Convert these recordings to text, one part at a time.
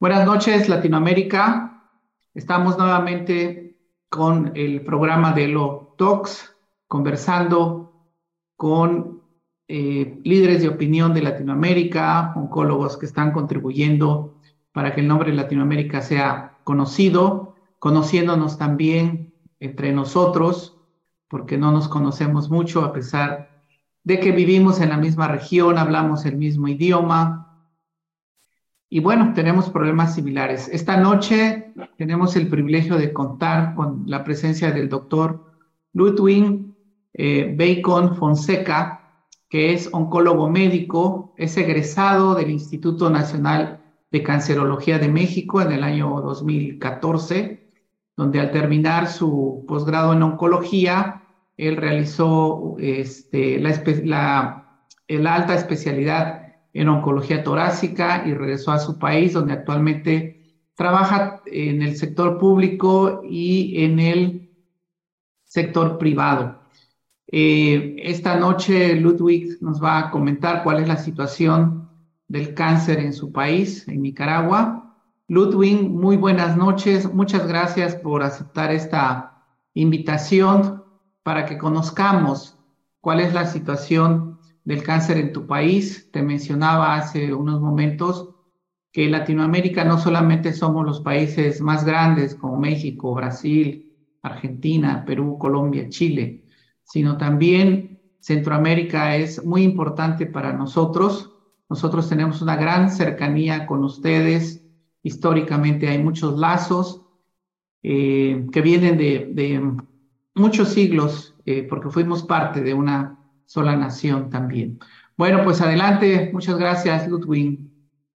Buenas noches, Latinoamérica. Estamos nuevamente con el programa de Lo Talks, conversando con eh, líderes de opinión de Latinoamérica, oncólogos que están contribuyendo para que el nombre de Latinoamérica sea conocido, conociéndonos también entre nosotros, porque no nos conocemos mucho a pesar de que vivimos en la misma región, hablamos el mismo idioma, y bueno, tenemos problemas similares. Esta noche tenemos el privilegio de contar con la presencia del doctor Ludwig eh, Bacon Fonseca, que es oncólogo médico, es egresado del Instituto Nacional de Cancerología de México en el año 2014, donde al terminar su posgrado en oncología, él realizó este, la, la alta especialidad en oncología torácica y regresó a su país, donde actualmente trabaja en el sector público y en el sector privado. Eh, esta noche Ludwig nos va a comentar cuál es la situación del cáncer en su país, en Nicaragua. Ludwig, muy buenas noches. Muchas gracias por aceptar esta invitación para que conozcamos cuál es la situación del cáncer en tu país. Te mencionaba hace unos momentos que Latinoamérica no solamente somos los países más grandes como México, Brasil, Argentina, Perú, Colombia, Chile, sino también Centroamérica es muy importante para nosotros. Nosotros tenemos una gran cercanía con ustedes. Históricamente hay muchos lazos eh, que vienen de, muchos siglos, eh, porque fuimos parte de una sola nación también. Bueno, pues adelante. Muchas gracias, Ludwig.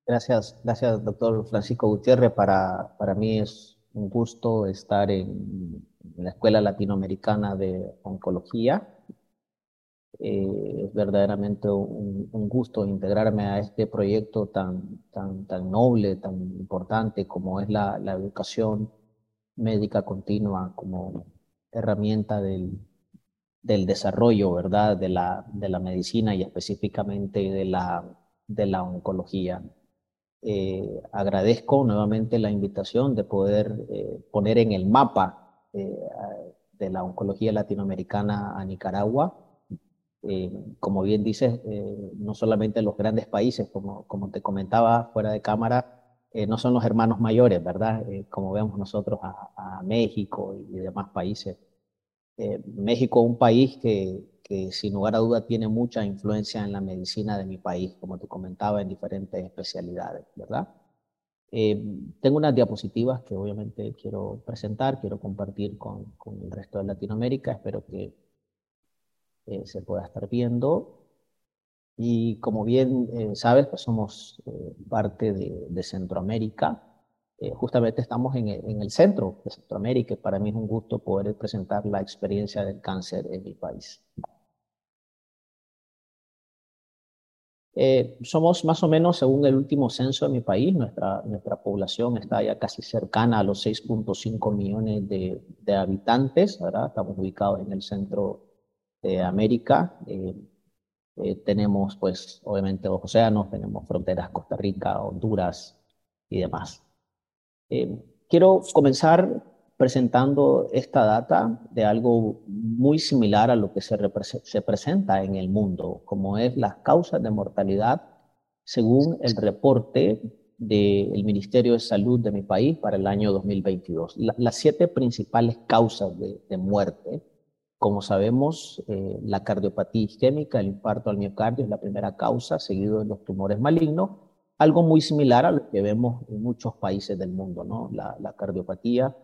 Gracias, gracias, doctor Francisco Gutiérrez. Para, para mí es un gusto estar en, la Escuela Latinoamericana de Oncología. Eh, es verdaderamente un, gusto integrarme a este proyecto tan, tan, tan noble, tan importante como es la, la educación médica continua como herramienta del, del desarrollo, ¿verdad? De la, de la medicina y específicamente de la, de la oncología. Eh, agradezco nuevamente la invitación de poder eh, poner en el mapa eh, de la oncología latinoamericana a Nicaragua. como bien dices, no solamente los grandes países, como, como te comentaba fuera de cámara, no son los hermanos mayores, ¿verdad? como vemos nosotros a, a México y demás países eh, México es un país que, sin lugar a duda tiene mucha influencia en la medicina de mi país, como te comentaba, en diferentes especialidades, ¿verdad? Eh, tengo unas diapositivas que obviamente quiero presentar, quiero compartir con, el resto de Latinoamérica, espero que eh, se pueda estar viendo. Y como bien sabes, pues somos parte de, de Centroamérica, eh, justamente estamos en el, centro de Centroamérica para mí es un gusto poder presentar la experiencia del cáncer en mi país. Eh, somos más o menos, según el último censo de mi país, nuestra, nuestra población está ya casi cercana a los 6.5 millones de, de, habitantes, ¿verdad? Estamos ubicados en el centro de América. Eh, tenemos, pues, obviamente dos océanos, tenemos fronteras Costa Rica, Honduras y demás. Eh, quiero comenzar presentando esta data de algo muy similar a lo que se, se presenta en el mundo, como es las causas de mortalidad según el reporte del Ministerio de Salud de mi país para el año 2022. las siete principales causas de, muerte, como sabemos, eh, la cardiopatía isquémica, el infarto al miocardio es la primera causa, seguido de los tumores malignos, algo muy similar a lo que vemos en muchos países del mundo, ¿no? La, cardiopatía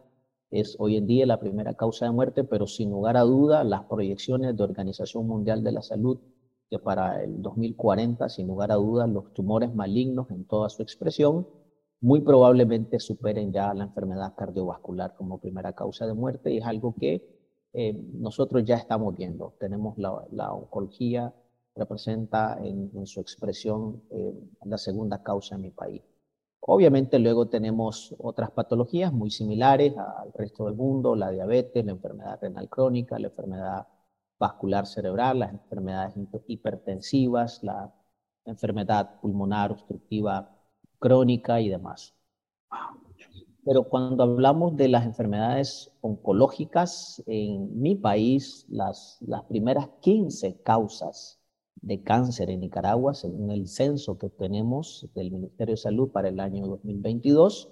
es hoy en día la primera causa de muerte, pero sin lugar a duda las proyecciones de Organización Mundial de la Salud que para el 2040, sin lugar a duda, los tumores malignos en toda su expresión muy probablemente superen ya la enfermedad cardiovascular como primera causa de muerte y es algo que eh, nosotros ya estamos viendo. Tenemos la, la oncología representa en, su expresión eh, la segunda causa en mi país. Obviamente luego tenemos otras patologías muy similares al resto del mundo, la diabetes, la enfermedad renal crónica, la enfermedad vascular cerebral, las enfermedades hipertensivas, la enfermedad pulmonar obstructiva crónica y demás. Pero cuando hablamos de las enfermedades oncológicas, en mi país, las, primeras 15 causas de cáncer en Nicaragua, según el censo que tenemos del Ministerio de Salud para el año 2022,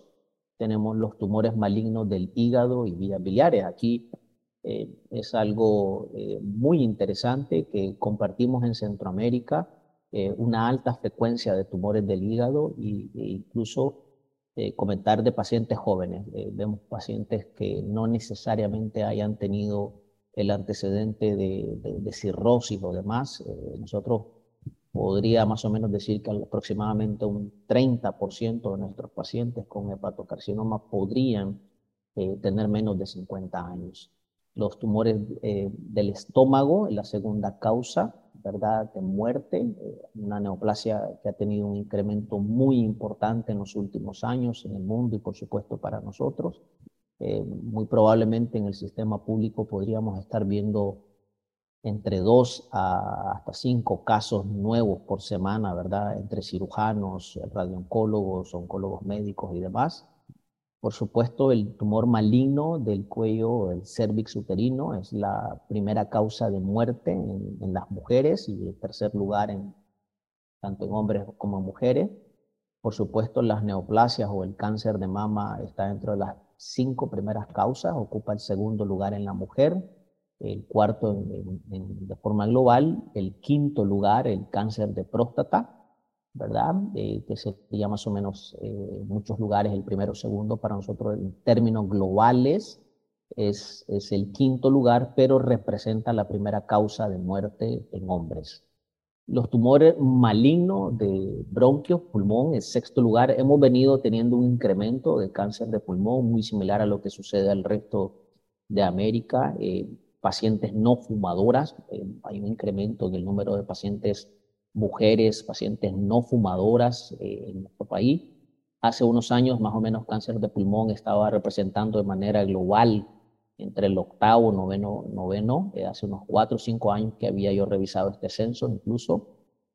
tenemos los tumores malignos del hígado y vías biliares. Aquí eh, es algo eh, muy interesante que compartimos en Centroamérica, eh, una alta frecuencia de tumores del hígado e incluso comentar de pacientes jóvenes. vemos pacientes que no necesariamente hayan tenido el antecedente de, de cirrosis o demás. nosotros podría más o menos decir que aproximadamente un 30% de nuestros pacientes con hepatocarcinoma podrían tener menos de 50 años los tumores eh, del estómago, la segunda causa, ¿verdad?, de muerte, eh, una neoplasia que ha tenido un incremento muy importante en los últimos años en el mundo y por supuesto para nosotros. Eh, muy probablemente en el sistema público podríamos estar viendo entre dos a hasta cinco casos nuevos por semana, ¿verdad?, entre cirujanos, radiooncólogos, oncólogos médicos y demás. Por supuesto, el tumor maligno del cuello, el cervix uterino, es la primera causa de muerte en, las mujeres y el tercer lugar en, tanto en hombres como en mujeres. Por supuesto, las neoplasias o el cáncer de mama está dentro de las cinco primeras causas, ocupa el segundo lugar en la mujer, el cuarto de forma global, el quinto lugar, el cáncer de próstata, ¿verdad? Eh, que sería más o menos eh, en muchos lugares el primero o segundo, para nosotros en términos globales es, es el quinto lugar, pero representa la primera causa de muerte en hombres. Los tumores malignos de bronquios, pulmón, en sexto lugar. Hemos venido teniendo un incremento de cáncer de pulmón muy similar a lo que sucede al resto de América. Eh, pacientes no fumadoras, hay un incremento en el número de pacientes mujeres, pacientes no fumadoras eh, en nuestro país. Hace unos años, más o menos, cáncer de pulmón estaba representando de manera global entre el octavo, noveno, noveno, eh, hace unos cuatro o cinco años que había yo revisado este censo incluso,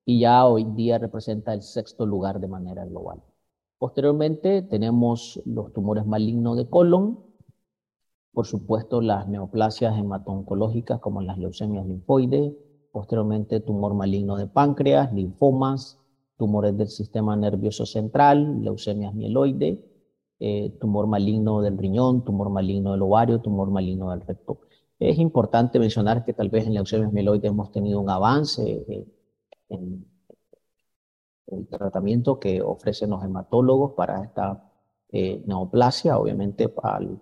y ya hoy día representa el sexto lugar de manera global. Posteriormente tenemos los tumores malignos de colon, por supuesto las neoplasias hematoncológicas como las leucemias linfoides, posteriormente tumor maligno de páncreas, linfomas, tumores del sistema nervioso central, leucemias mieloide, eh, tumor maligno del riñón, tumor maligno del ovario, tumor maligno del recto. Es importante mencionar que tal vez en leucemias mieloide hemos tenido un avance eh, en el tratamiento que ofrecen los hematólogos para esta eh, neoplasia, obviamente al,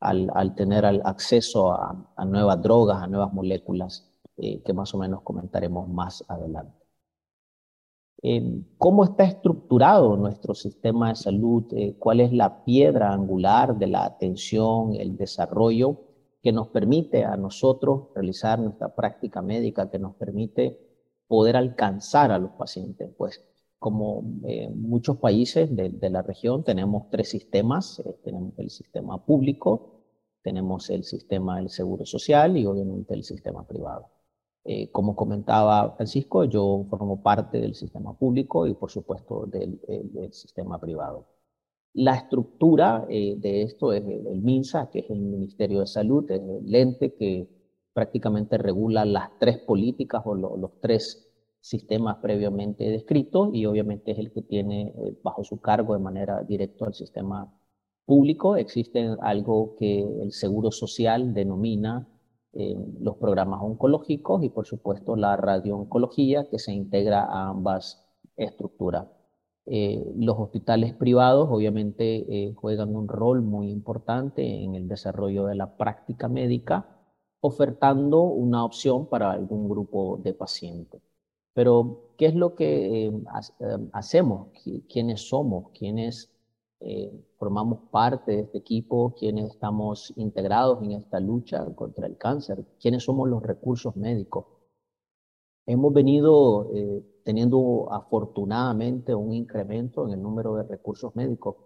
al, tener acceso a, nuevas drogas, a nuevas moléculas que más o menos comentaremos más adelante. Eh, ¿Cómo está estructurado nuestro sistema de salud? Eh, ¿Cuál es la piedra angular de la atención, el desarrollo que nos permite a nosotros realizar nuestra práctica médica, que nos permite poder alcanzar a los pacientes? Pues como muchos países de, de, la región tenemos tres sistemas. tenemos el sistema público, tenemos el sistema del seguro social y obviamente el sistema privado. Eh, como comentaba Francisco, yo formo parte del sistema público y por supuesto del, sistema privado. La estructura eh, de esto es el, MINSA, que es el Ministerio de Salud, es el ente que prácticamente regula las tres políticas o los tres sistemas previamente descritos y obviamente es el que tiene eh, bajo su cargo de manera directa al sistema público. Existe algo que el Seguro Social denomina los programas oncológicos y por supuesto la radiooncología que se integra a ambas estructuras. Eh, los hospitales privados obviamente eh, juegan un rol muy importante en el desarrollo de la práctica médica, ofertando una opción para algún grupo de pacientes. Pero, ¿qué es lo que eh, hacemos? ¿Quiénes somos? ¿Quiénes eh, formamos parte de este equipo, quienes estamos integrados en esta lucha contra el cáncer, quiénes somos los recursos médicos. Hemos venido eh, teniendo afortunadamente un incremento en el número de recursos médicos.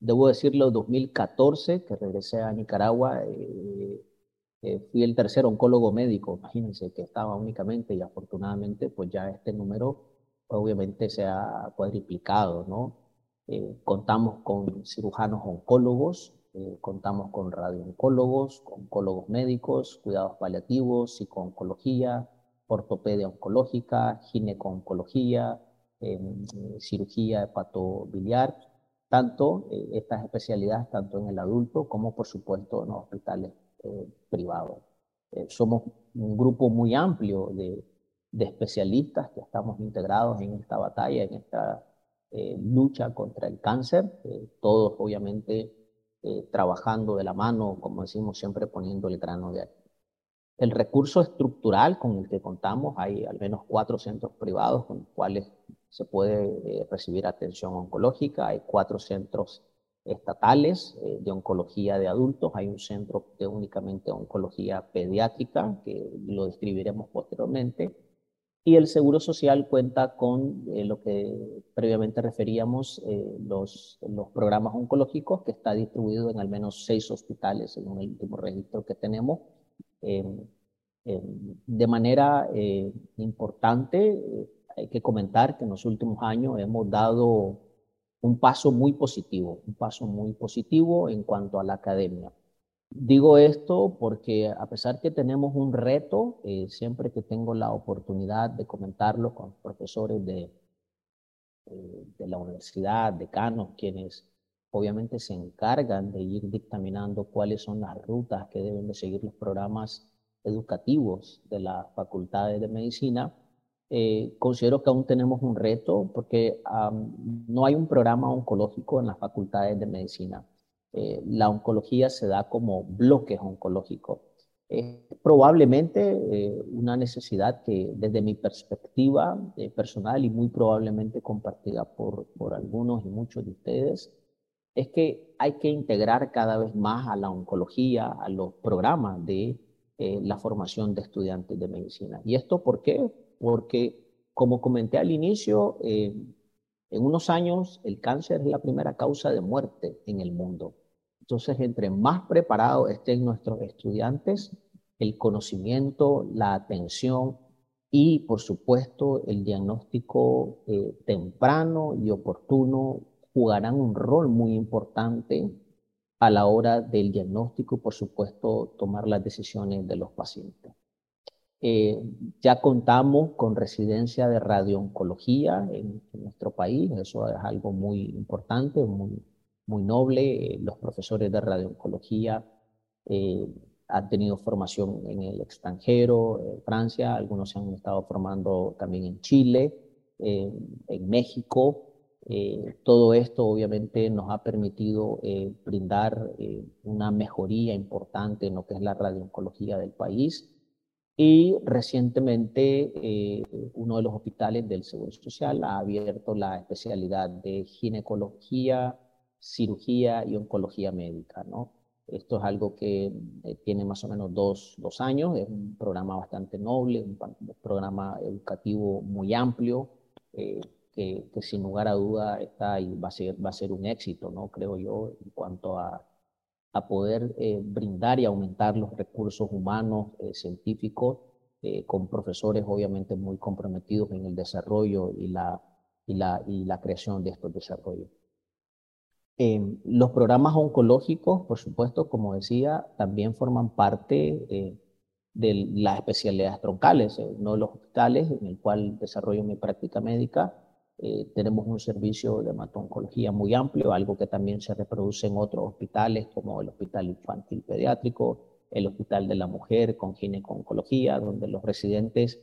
Debo decirlo, en 2014, que regresé a Nicaragua, eh, fui el tercer oncólogo médico, imagínense que estaba únicamente y afortunadamente pues ya este número obviamente se ha cuadriplicado, ¿no? Contamos con cirujanos oncólogos, contamos con radiooncólogos, oncólogos médicos, cuidados paliativos, psicooncología, ortopedia oncológica, gineco-oncología, em, cirugía hepatobiliar, tanto eh, estas especialidades, tanto en el adulto como por supuesto en los hospitales eh, privados. Eh, somos un grupo muy amplio de, especialistas que estamos integrados en esta batalla, en esta lucha contra el cáncer, todos obviamente trabajando de la mano, como decimos siempre, poniendo el grano de el recurso estructural con el que contamos, hay al menos cuatro centros privados con los cuales se puede eh, recibir atención oncológica, hay cuatro centros estatales eh, de oncología de adultos, hay un centro de únicamente oncología pediátrica, que lo describiremos posteriormente, y el Seguro Social cuenta con eh, lo que previamente referíamos, los, los programas oncológicos, que está distribuido en al menos seis hospitales, según el último registro que tenemos, de manera eh, importante, eh, hay que comentar que en los últimos años hemos dado un paso muy positivo, un paso muy positivo en cuanto a la academia. Digo esto porque a pesar que tenemos un reto, eh, siempre que tengo la oportunidad de comentarlo con profesores de, de la universidad, decanos, quienes obviamente se encargan de ir dictaminando cuáles son las rutas que deben de seguir los programas educativos de las facultades de medicina, eh, considero que aún tenemos un reto porque no hay un programa oncológico en las facultades de medicina. Eh, la oncología se da como bloques oncológicos. Es probablemente eh, una necesidad que desde mi perspectiva personal y muy probablemente compartida por, por algunos y muchos de ustedes, es que hay que integrar cada vez más a la oncología, a los programas de eh, la formación de estudiantes de medicina. ¿Y esto por qué? Porque, como comenté al inicio, eh, en unos años el cáncer es la primera causa de muerte en el mundo. Entonces, entre más preparados estén nuestros estudiantes, el conocimiento, la atención y, por supuesto, el diagnóstico eh, temprano y oportuno jugarán un rol muy importante a la hora del diagnóstico y, por supuesto, tomar las decisiones de los pacientes. Eh, ya contamos con residencia de radiooncología en, nuestro país, eso es algo muy importante, muy, muy noble. Eh, los profesores de radiooncología eh, han tenido formación en el extranjero, en Francia, algunos se han estado formando también en Chile, en México, eh, todo esto obviamente nos ha permitido eh, brindar eh, una mejoría importante en lo que es la radiooncología del país. Y recientemente uno de los hospitales del Seguro Social ha abierto la especialidad de ginecología, cirugía y oncología médica. ¿no? Esto es algo que tiene más o menos dos, dos, años, es un programa bastante noble, un, programa educativo muy amplio que, sin lugar a duda está y va a ser, va a ser un éxito, ¿no? Creo yo, en cuanto a, a poder eh, brindar y aumentar los recursos humanos, eh, científicos, eh, con profesores obviamente muy comprometidos en el desarrollo y la, y la, y la creación de estos desarrollos. Em, los programas oncológicos, por supuesto, como decía, también forman parte de las especialidades troncales. uno de los hospitales en el cual desarrollo mi práctica médica eh, tenemos un servicio de hematoncología muy amplio, algo que también se reproduce en otros hospitales como el Hospital Infantil Pediátrico, el Hospital de la Mujer con gineconcología, donde los residentes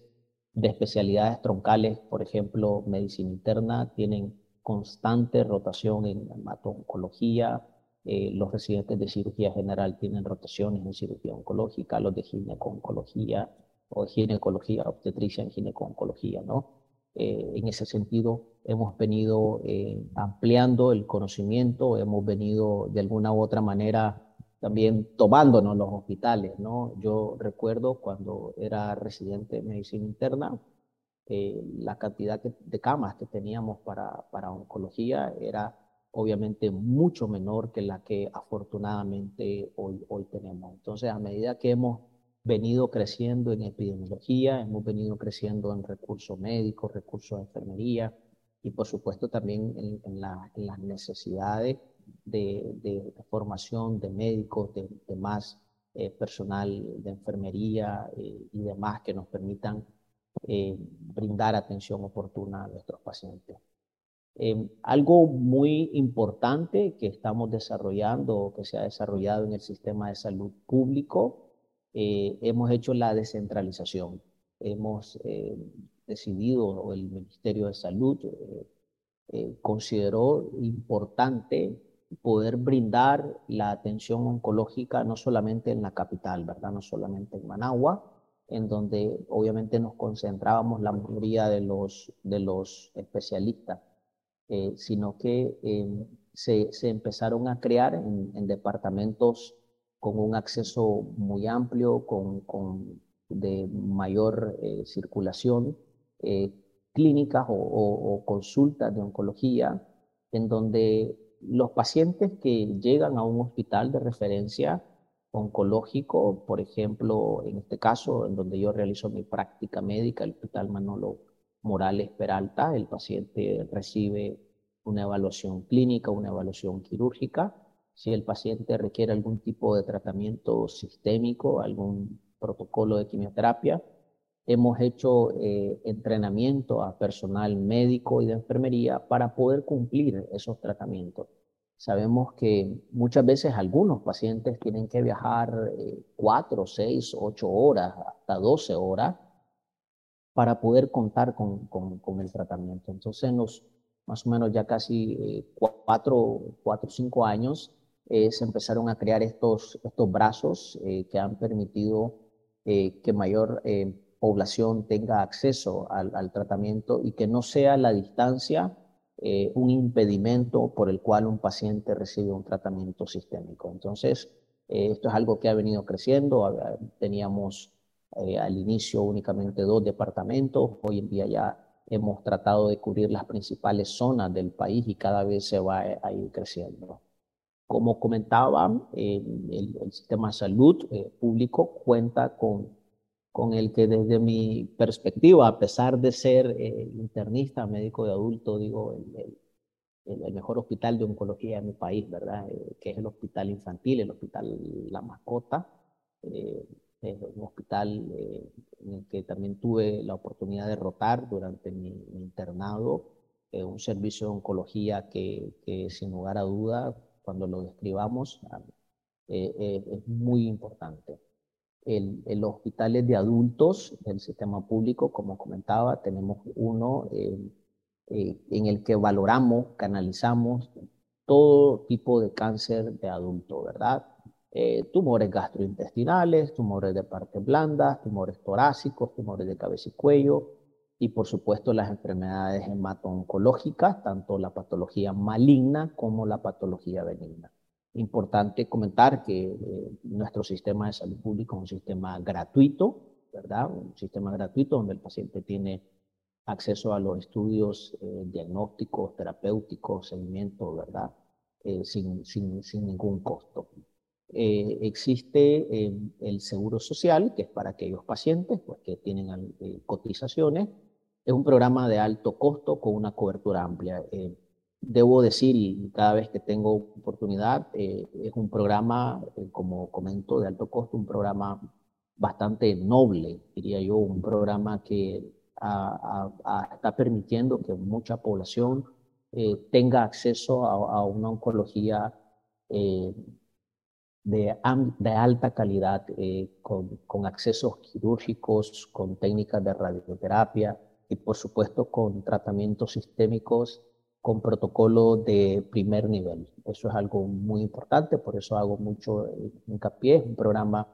de especialidades troncales, por ejemplo, medicina interna, tienen constante rotación en hematoncología, eh, los residentes de cirugía general tienen rotaciones en cirugía oncológica, los de gineconcología o ginecología obstetricia en gineconcología, ¿no? Eh, en ese sentido, hemos venido eh, ampliando el conocimiento, hemos venido de alguna u otra manera también tomándonos los hospitales, ¿no? Yo recuerdo cuando era residente de medicina interna, eh, la cantidad de camas que teníamos para, para oncología era obviamente mucho menor que la que afortunadamente hoy, hoy tenemos. Entonces, a medida que hemos venido creciendo en epidemiología, hemos venido creciendo en recursos médicos, recursos de enfermería y por supuesto también en, las necesidades de, formación de médicos, de, más eh, personal de enfermería eh, y demás que nos permitan eh, brindar atención oportuna a nuestros pacientes. algo muy importante que estamos desarrollando, que se ha desarrollado en el sistema de salud público, hemos hecho la descentralización. Hemos decidido, o el Ministerio de Salud consideró importante poder brindar la atención oncológica no solamente en la capital, ¿verdad? No solamente en Managua, en donde obviamente nos concentrábamos la mayoría de los, de los especialistas, eh, sino que se, se, empezaron a crear en, departamentos con un acceso muy amplio, con, con de mayor eh, circulación, eh, clínicas o, o consultas de oncología, en donde los pacientes que llegan a un hospital de referencia oncológico, por ejemplo, en este caso, en donde yo realizo mi práctica médica, el Hospital Manolo Morales Peralta, el paciente recibe una evaluación clínica, una evaluación quirúrgica. Si el paciente requiere algún tipo de tratamiento sistémico, algún protocolo de quimioterapia, hemos hecho eh, entrenamiento a personal médico y de enfermería para poder cumplir esos tratamientos. Sabemos que muchas veces algunos pacientes tienen que viajar eh, cuatro, seis, ocho horas, hasta 12 horas para poder contar con, con, el tratamiento. Entonces, en los más o menos ya casi eh, cuatro, cuatro, cinco años, eh, se empezaron a crear estos, estos brazos que han permitido que mayor población tenga acceso al, al, tratamiento y que no sea la distancia eh, un impedimento por el cual un paciente recibe un tratamiento sistémico. Entonces, eh, esto es algo que ha venido creciendo. Teníamos eh, al inicio únicamente dos departamentos, hoy en día ya hemos tratado de cubrir las principales zonas del país y cada vez se va a ir creciendo. Como comentaba, el, el, sistema de salud público cuenta con con el que desde mi perspectiva, a pesar de ser eh, internista, médico de adulto, digo, el, el, mejor hospital de oncología de mi país, ¿verdad? Eh, que es el hospital infantil, el hospital La Mascota, eh, es un hospital en el que también tuve la oportunidad de rotar durante mi, internado, un servicio de oncología que, que, sin lugar a duda, cuando lo describamos, es muy importante el, los hospitales de adultos del sistema público, como comentaba, tenemos uno eh, eh, en el que valoramos, canalizamos todo tipo de cáncer de adulto, ¿verdad? Eh, tumores gastrointestinales, tumores de partes blandas, tumores torácicos, tumores de cabeza y cuello, y por supuesto las enfermedades hemato-oncológicas, tanto la patología maligna como la patología benigna. Importante comentar que eh, nuestro sistema de salud pública es un sistema gratuito, ¿verdad? Un sistema gratuito donde el paciente tiene acceso a los estudios eh, diagnósticos, terapéuticos, seguimiento, ¿verdad? Eh, sin, sin, sin, ningún costo. Existe el seguro social, que es para aquellos pacientes pues, que tienen cotizaciones. Es un programa de alto costo con una cobertura amplia debo decir, y cada vez que tengo oportunidad, eh, es un programa, eh, como comento, de alto costo, un programa bastante noble, diría yo, un programa que está permitiendo que mucha población eh, tenga acceso a, una oncología de, de, alta calidad, con, con accesos quirúrgicos, con técnicas de radioterapia y, por supuesto, con tratamientos sistémicos con protocolo de primer nivel. Eso es algo muy importante, por eso hago mucho eh, hincapié. Es un programa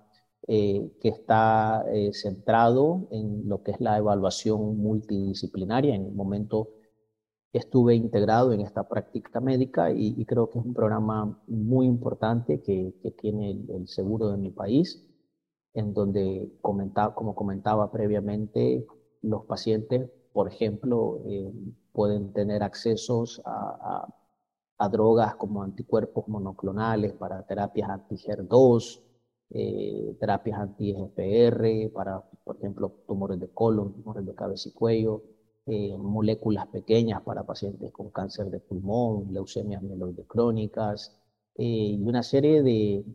eh, que está eh, centrado en lo que es la evaluación multidisciplinaria. En el momento estuve integrado en esta práctica médica y, creo que es un programa muy importante que, que tiene el, seguro de mi país, en donde, comentaba, como comentaba previamente, los pacientes, por ejemplo, pueden tener accesos a, drogas como anticuerpos monoclonales para terapias anti-HER2, eh, terapias anti-GPR para, por ejemplo, tumores de colon, tumores de cabeza y cuello, eh, moléculas pequeñas para pacientes con cáncer de pulmón, leucemias mieloide crónicas eh, y una serie de,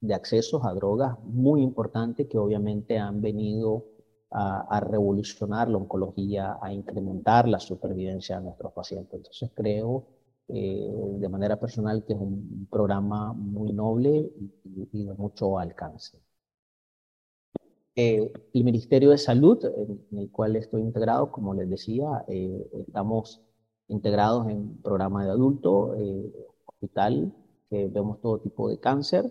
de, accesos a drogas muy importantes que obviamente han venido a, revolucionar la oncología, a incrementar la supervivencia de nuestros pacientes. Entonces creo eh, de manera personal que es un programa muy noble y de mucho alcance. Eh, el Ministerio de Salud, en el cual estoy integrado, como les decía, eh, estamos integrados en programa de adulto, eh, hospital, que vemos todo tipo de cáncer.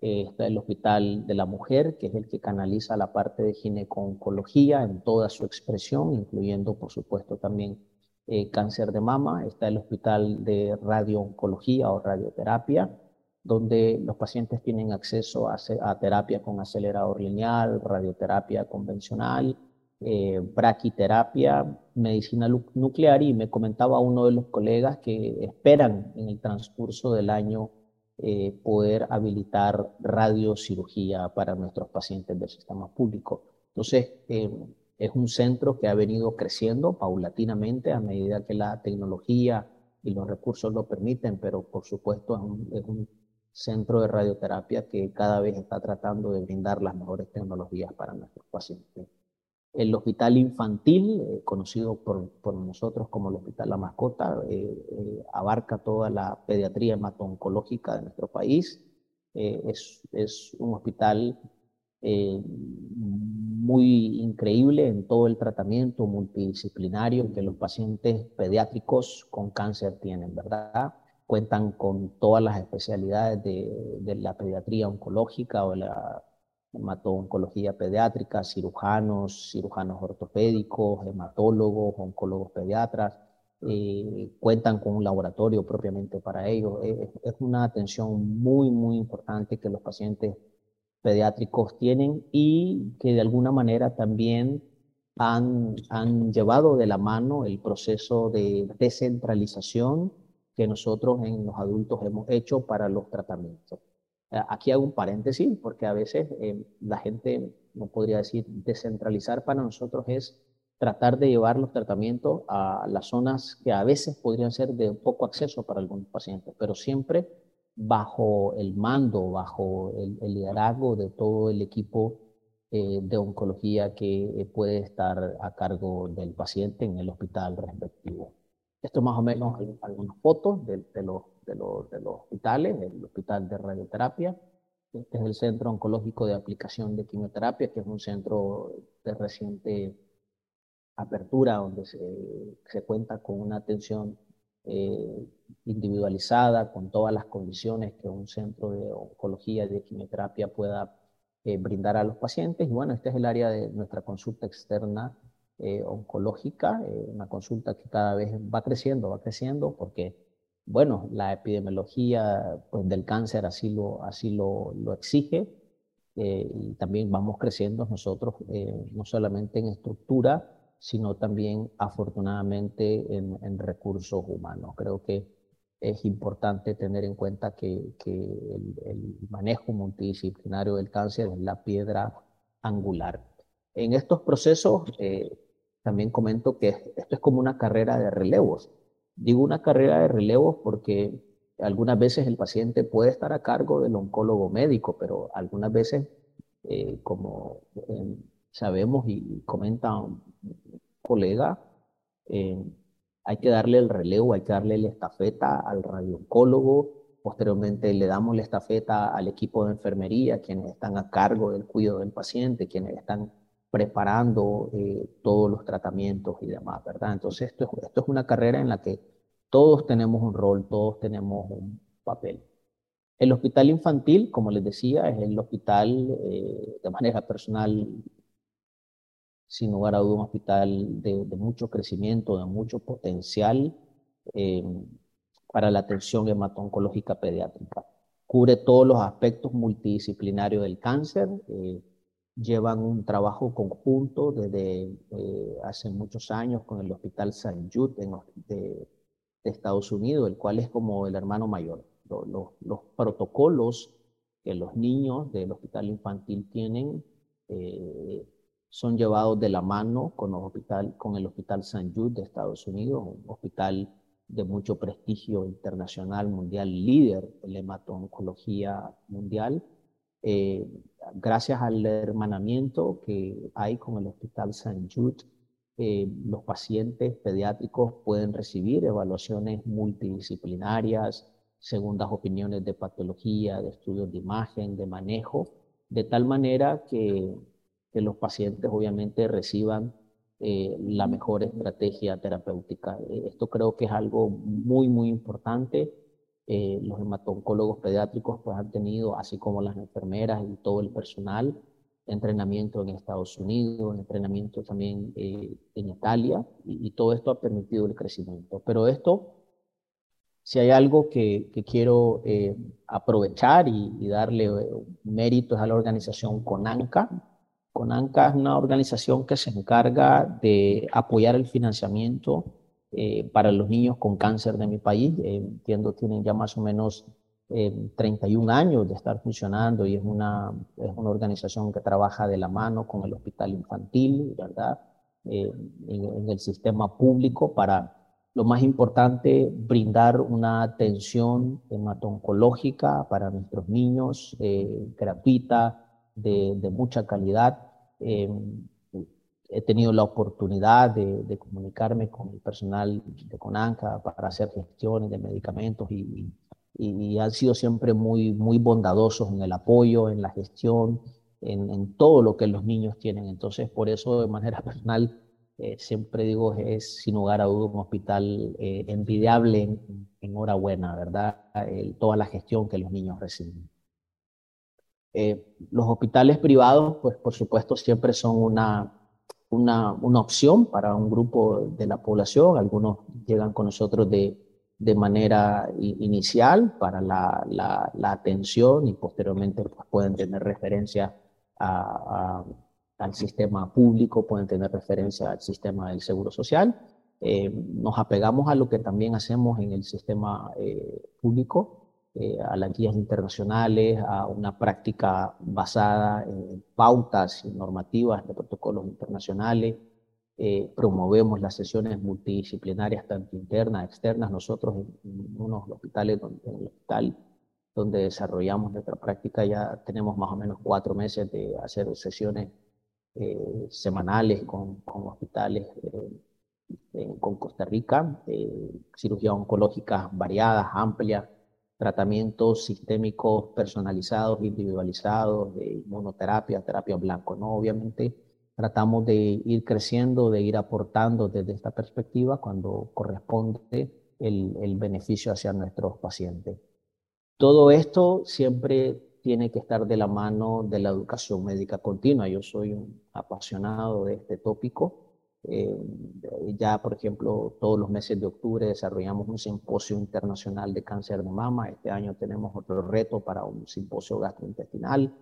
está el Hospital de la Mujer, que es el que canaliza la parte de gineco-oncología en toda su expresión, incluyendo, por supuesto, también cáncer de mama. Está el Hospital de Radio-Oncología o Radioterapia, donde los pacientes tienen acceso a, terapia con acelerador lineal, radioterapia convencional, eh, braquiterapia, medicina nuclear y me comentaba uno de los colegas que esperan en el transcurso del año eh, poder habilitar radiocirugía para nuestros pacientes del sistema público. Entonces, eh, es un centro que ha venido creciendo paulatinamente a medida que la tecnología y los recursos lo permiten, pero por supuesto es un, es un centro de radioterapia que cada vez está tratando de brindar las mejores tecnologías para nuestros pacientes. El hospital infantil, eh, conocido por, por, nosotros como el Hospital La Mascota, eh, eh, abarca toda la pediatría hemato-oncológica de nuestro país. Es, es, un hospital muy increíble en todo el tratamiento multidisciplinario que los pacientes pediátricos con cáncer tienen, ¿verdad? Cuentan con todas las especialidades de, de la pediatría oncológica o la hemato-oncología pediátrica, cirujanos, cirujanos ortopédicos, hematólogos, oncólogos pediatras, eh, cuentan con un laboratorio propiamente para ellos. Es, es, una atención muy, muy importante que los pacientes pediátricos tienen y que de alguna manera también han, han llevado de la mano el proceso de descentralización que nosotros en los adultos hemos hecho para los tratamientos. Eh, aquí hago un paréntesis porque a veces eh, la gente, no podría decir, descentralizar para nosotros es tratar de llevar los tratamientos a las zonas que a veces podrían ser de poco acceso para algunos pacientes, pero siempre bajo el mando, bajo el, liderazgo de todo el equipo eh, de oncología que puede estar a cargo del paciente en el hospital respectivo. Esto más o menos algunas fotos de, de, los, de, los, de los hospitales, el hospital de radioterapia. Este es el Centro Oncológico de Aplicación de Quimioterapia, que es un centro de reciente apertura donde se, se cuenta con una atención eh, individualizada, con todas las condiciones que un centro de oncología y de quimioterapia pueda eh, brindar a los pacientes. Y bueno, este es el área de nuestra consulta externa eh, oncológica, eh, una consulta que cada vez va creciendo, va creciendo, porque, bueno, la epidemiología pues, del cáncer así lo, así lo, lo exige, eh, y también vamos creciendo nosotros, no solamente en estructura, sino también afortunadamente en, en, recursos humanos. Creo que es importante tener en cuenta que, que el, manejo multidisciplinario del cáncer es la piedra angular. En estos procesos, eh, también comento que esto es como una carrera de relevos. Digo una carrera de relevos porque algunas veces el paciente puede estar a cargo del oncólogo médico, pero algunas veces, eh, como eh, sabemos y comenta un colega, eh, hay que darle el relevo, hay que darle la estafeta al radiooncólogo, posteriormente le damos la estafeta al equipo de enfermería, quienes están a cargo del cuidado del paciente, quienes están preparando eh, todos los tratamientos y demás, ¿verdad? Entonces, esto es, esto es una carrera en la que todos tenemos un rol, todos tenemos un papel. El hospital infantil, como les decía, es el hospital eh, de manera personal, sin lugar a duda, un hospital de, mucho crecimiento, de mucho potencial eh, para la atención hemato-oncológica pediátrica. Cubre todos los aspectos multidisciplinarios del cáncer, eh, llevan un trabajo conjunto desde eh, hace muchos años con el Hospital St. Jude de, de, Estados Unidos, el cual es como el hermano mayor. Los, los, los protocolos que los niños del hospital infantil tienen eh, son llevados de la mano con, con el Hospital St. Jude de Estados Unidos, un hospital de mucho prestigio internacional, mundial, líder en la hemato-oncología mundial. Eh, gracias al hermanamiento que hay con el Hospital St. Jude, eh, los pacientes pediátricos pueden recibir evaluaciones multidisciplinarias, segundas opiniones de patología, de estudios de imagen, de manejo, de tal manera que, los pacientes obviamente reciban eh, la mejor estrategia terapéutica. Esto creo que es algo muy, muy importante. Los hematoncólogos pediátricos pues, han tenido, así como las enfermeras y todo el personal, entrenamiento en Estados Unidos, entrenamiento también eh, en Italia, y, todo esto ha permitido el crecimiento. Pero esto, si hay algo que, quiero eh, aprovechar y, darle eh, méritos a la organización CONANCA, CONANCA es una organización que se encarga de apoyar el financiamiento para los niños con cáncer de mi país. entiendo, tienen ya más o menos 31 años de estar funcionando y es una, es una organización que trabaja de la mano con el hospital infantil, ¿verdad? Eh, en, el sistema público para, lo más importante, brindar una atención hematoncológica para nuestros niños, eh, gratuita, de, de, mucha calidad. He tenido la oportunidad de, de, comunicarme con el personal de CONANCA para hacer gestiones de medicamentos y y, han sido siempre muy, muy bondadosos en el apoyo, en la gestión, en, en, todo lo que los niños tienen. Entonces, por eso, de manera personal, eh, siempre digo, es sin lugar a duda un hospital eh, envidiable en, enhorabuena, ¿verdad? toda la gestión que los niños reciben. Eh, los hospitales privados, pues por supuesto, siempre son una, una, una opción para un grupo de la población. Algunos llegan con nosotros de, de manera inicial para la, la, atención y posteriormente pues, pueden tener referencia al sistema público, pueden tener referencia al sistema del seguro social. Eh, nos apegamos a lo que también hacemos en el sistema eh, público, eh, a las guías internacionales, a una práctica basada en pautas y normativas de protocolos internacionales, eh, promovemos las sesiones multidisciplinarias, tanto internas, externas. Nosotros en, unos hospitales, donde, en el hospital donde desarrollamos nuestra práctica, ya tenemos más o menos cuatro meses de hacer sesiones eh, semanales con, con hospitales eh, con Costa Rica, cirugía oncológica variadas, amplias, tratamientos sistémicos personalizados, individualizados, de inmunoterapia, terapia blanco, ¿no? Obviamente tratamos de ir creciendo, de ir aportando desde esta perspectiva cuando corresponde el, el, beneficio hacia nuestros pacientes. Todo esto siempre tiene que estar de la mano de la educación médica continua. Yo soy un apasionado de este tópico. Eh, ya, por ejemplo, todos los meses de octubre desarrollamos un simposio internacional de cáncer de mama. Este año tenemos otro reto para un simposio gastrointestinal.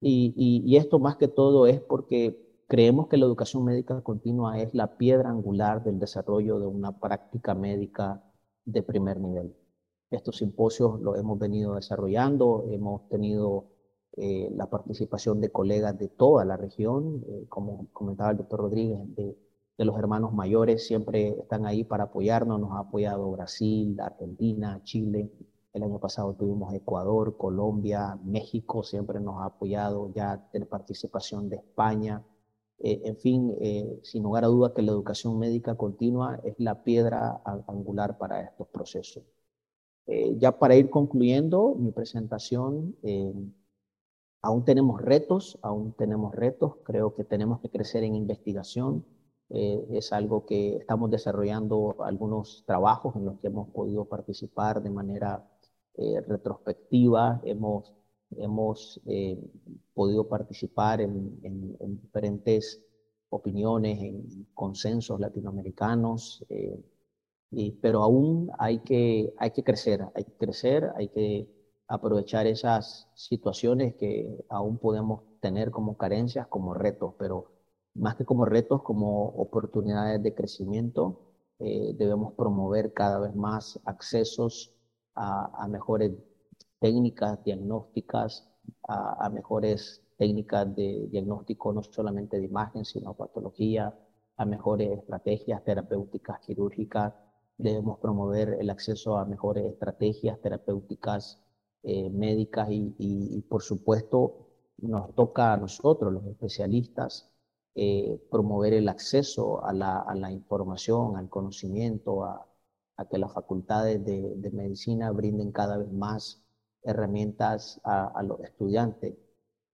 Y, y, y esto más que todo es porque Creemos que la educación médica continua es la piedra angular del desarrollo de una práctica médica de primer nivel. Estos simposios los hemos venido desarrollando, hemos tenido eh, la participación de colegas de toda la región, eh, como comentaba el doctor Rodríguez, de, de, los hermanos mayores, siempre están ahí para apoyarnos, nos ha apoyado Brasil, Argentina, Chile, el año pasado tuvimos Ecuador, Colombia, México, siempre nos ha apoyado ya de participación de España, eh, en fin, eh, sin lugar a duda que la educación médica continua es la piedra angular para estos procesos. Eh, ya para ir concluyendo mi presentación, aún tenemos retos, aún tenemos retos, creo que tenemos que crecer en investigación. Es algo que estamos desarrollando algunos trabajos en los que hemos podido participar de manera retrospectiva, hemos hemos eh, podido participar en, diferentes opiniones, en consensos latinoamericanos, eh, y, pero aún hay que, hay que crecer, hay que crecer, hay que aprovechar esas situaciones que aún podemos tener como carencias, como retos, pero más que como retos, como oportunidades de crecimiento, eh, debemos promover cada vez más accesos a, a mejores técnicas diagnósticas, a, mejores técnicas de diagnóstico no solamente de imagen, sino patología, a mejores estrategias terapéuticas quirúrgicas. Debemos promover el acceso a mejores estrategias terapéuticas eh, médicas y, por supuesto, nos toca a nosotros, los especialistas, eh, promover el acceso a la, información, al conocimiento, a, que las facultades de, medicina brinden cada vez más herramientas a, los estudiantes.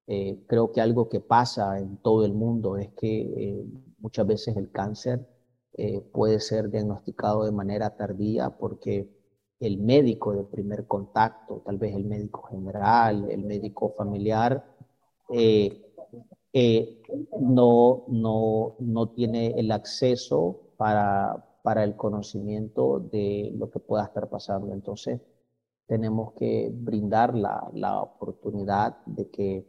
Eh, creo que algo que pasa en todo el mundo es que eh, muchas veces el cáncer puede ser diagnosticado de manera tardía porque el médico de primer contacto, tal vez el médico general, el médico familiar, no, no, no tiene el acceso para, para el conocimiento de lo que pueda estar pasando. Entonces, tenemos que brindar la, la oportunidad de que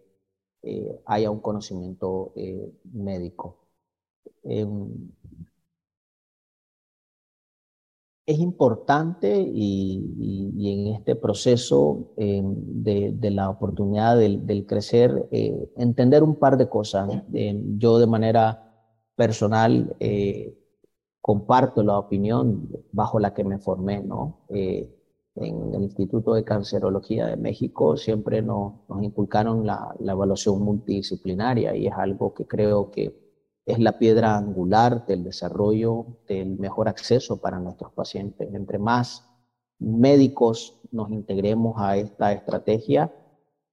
eh, haya un conocimiento eh, médico. Es importante y, en este proceso eh, de, la oportunidad del, crecer, eh, entender un par de cosas. Eh, yo de manera personal comparto la opinión bajo la que me formé, ¿no? en el Instituto de Cancerología de México siempre nos, inculcaron la, la evaluación multidisciplinaria y es algo que creo que es la piedra angular del desarrollo del mejor acceso para nuestros pacientes. Entre más médicos nos integremos a esta estrategia,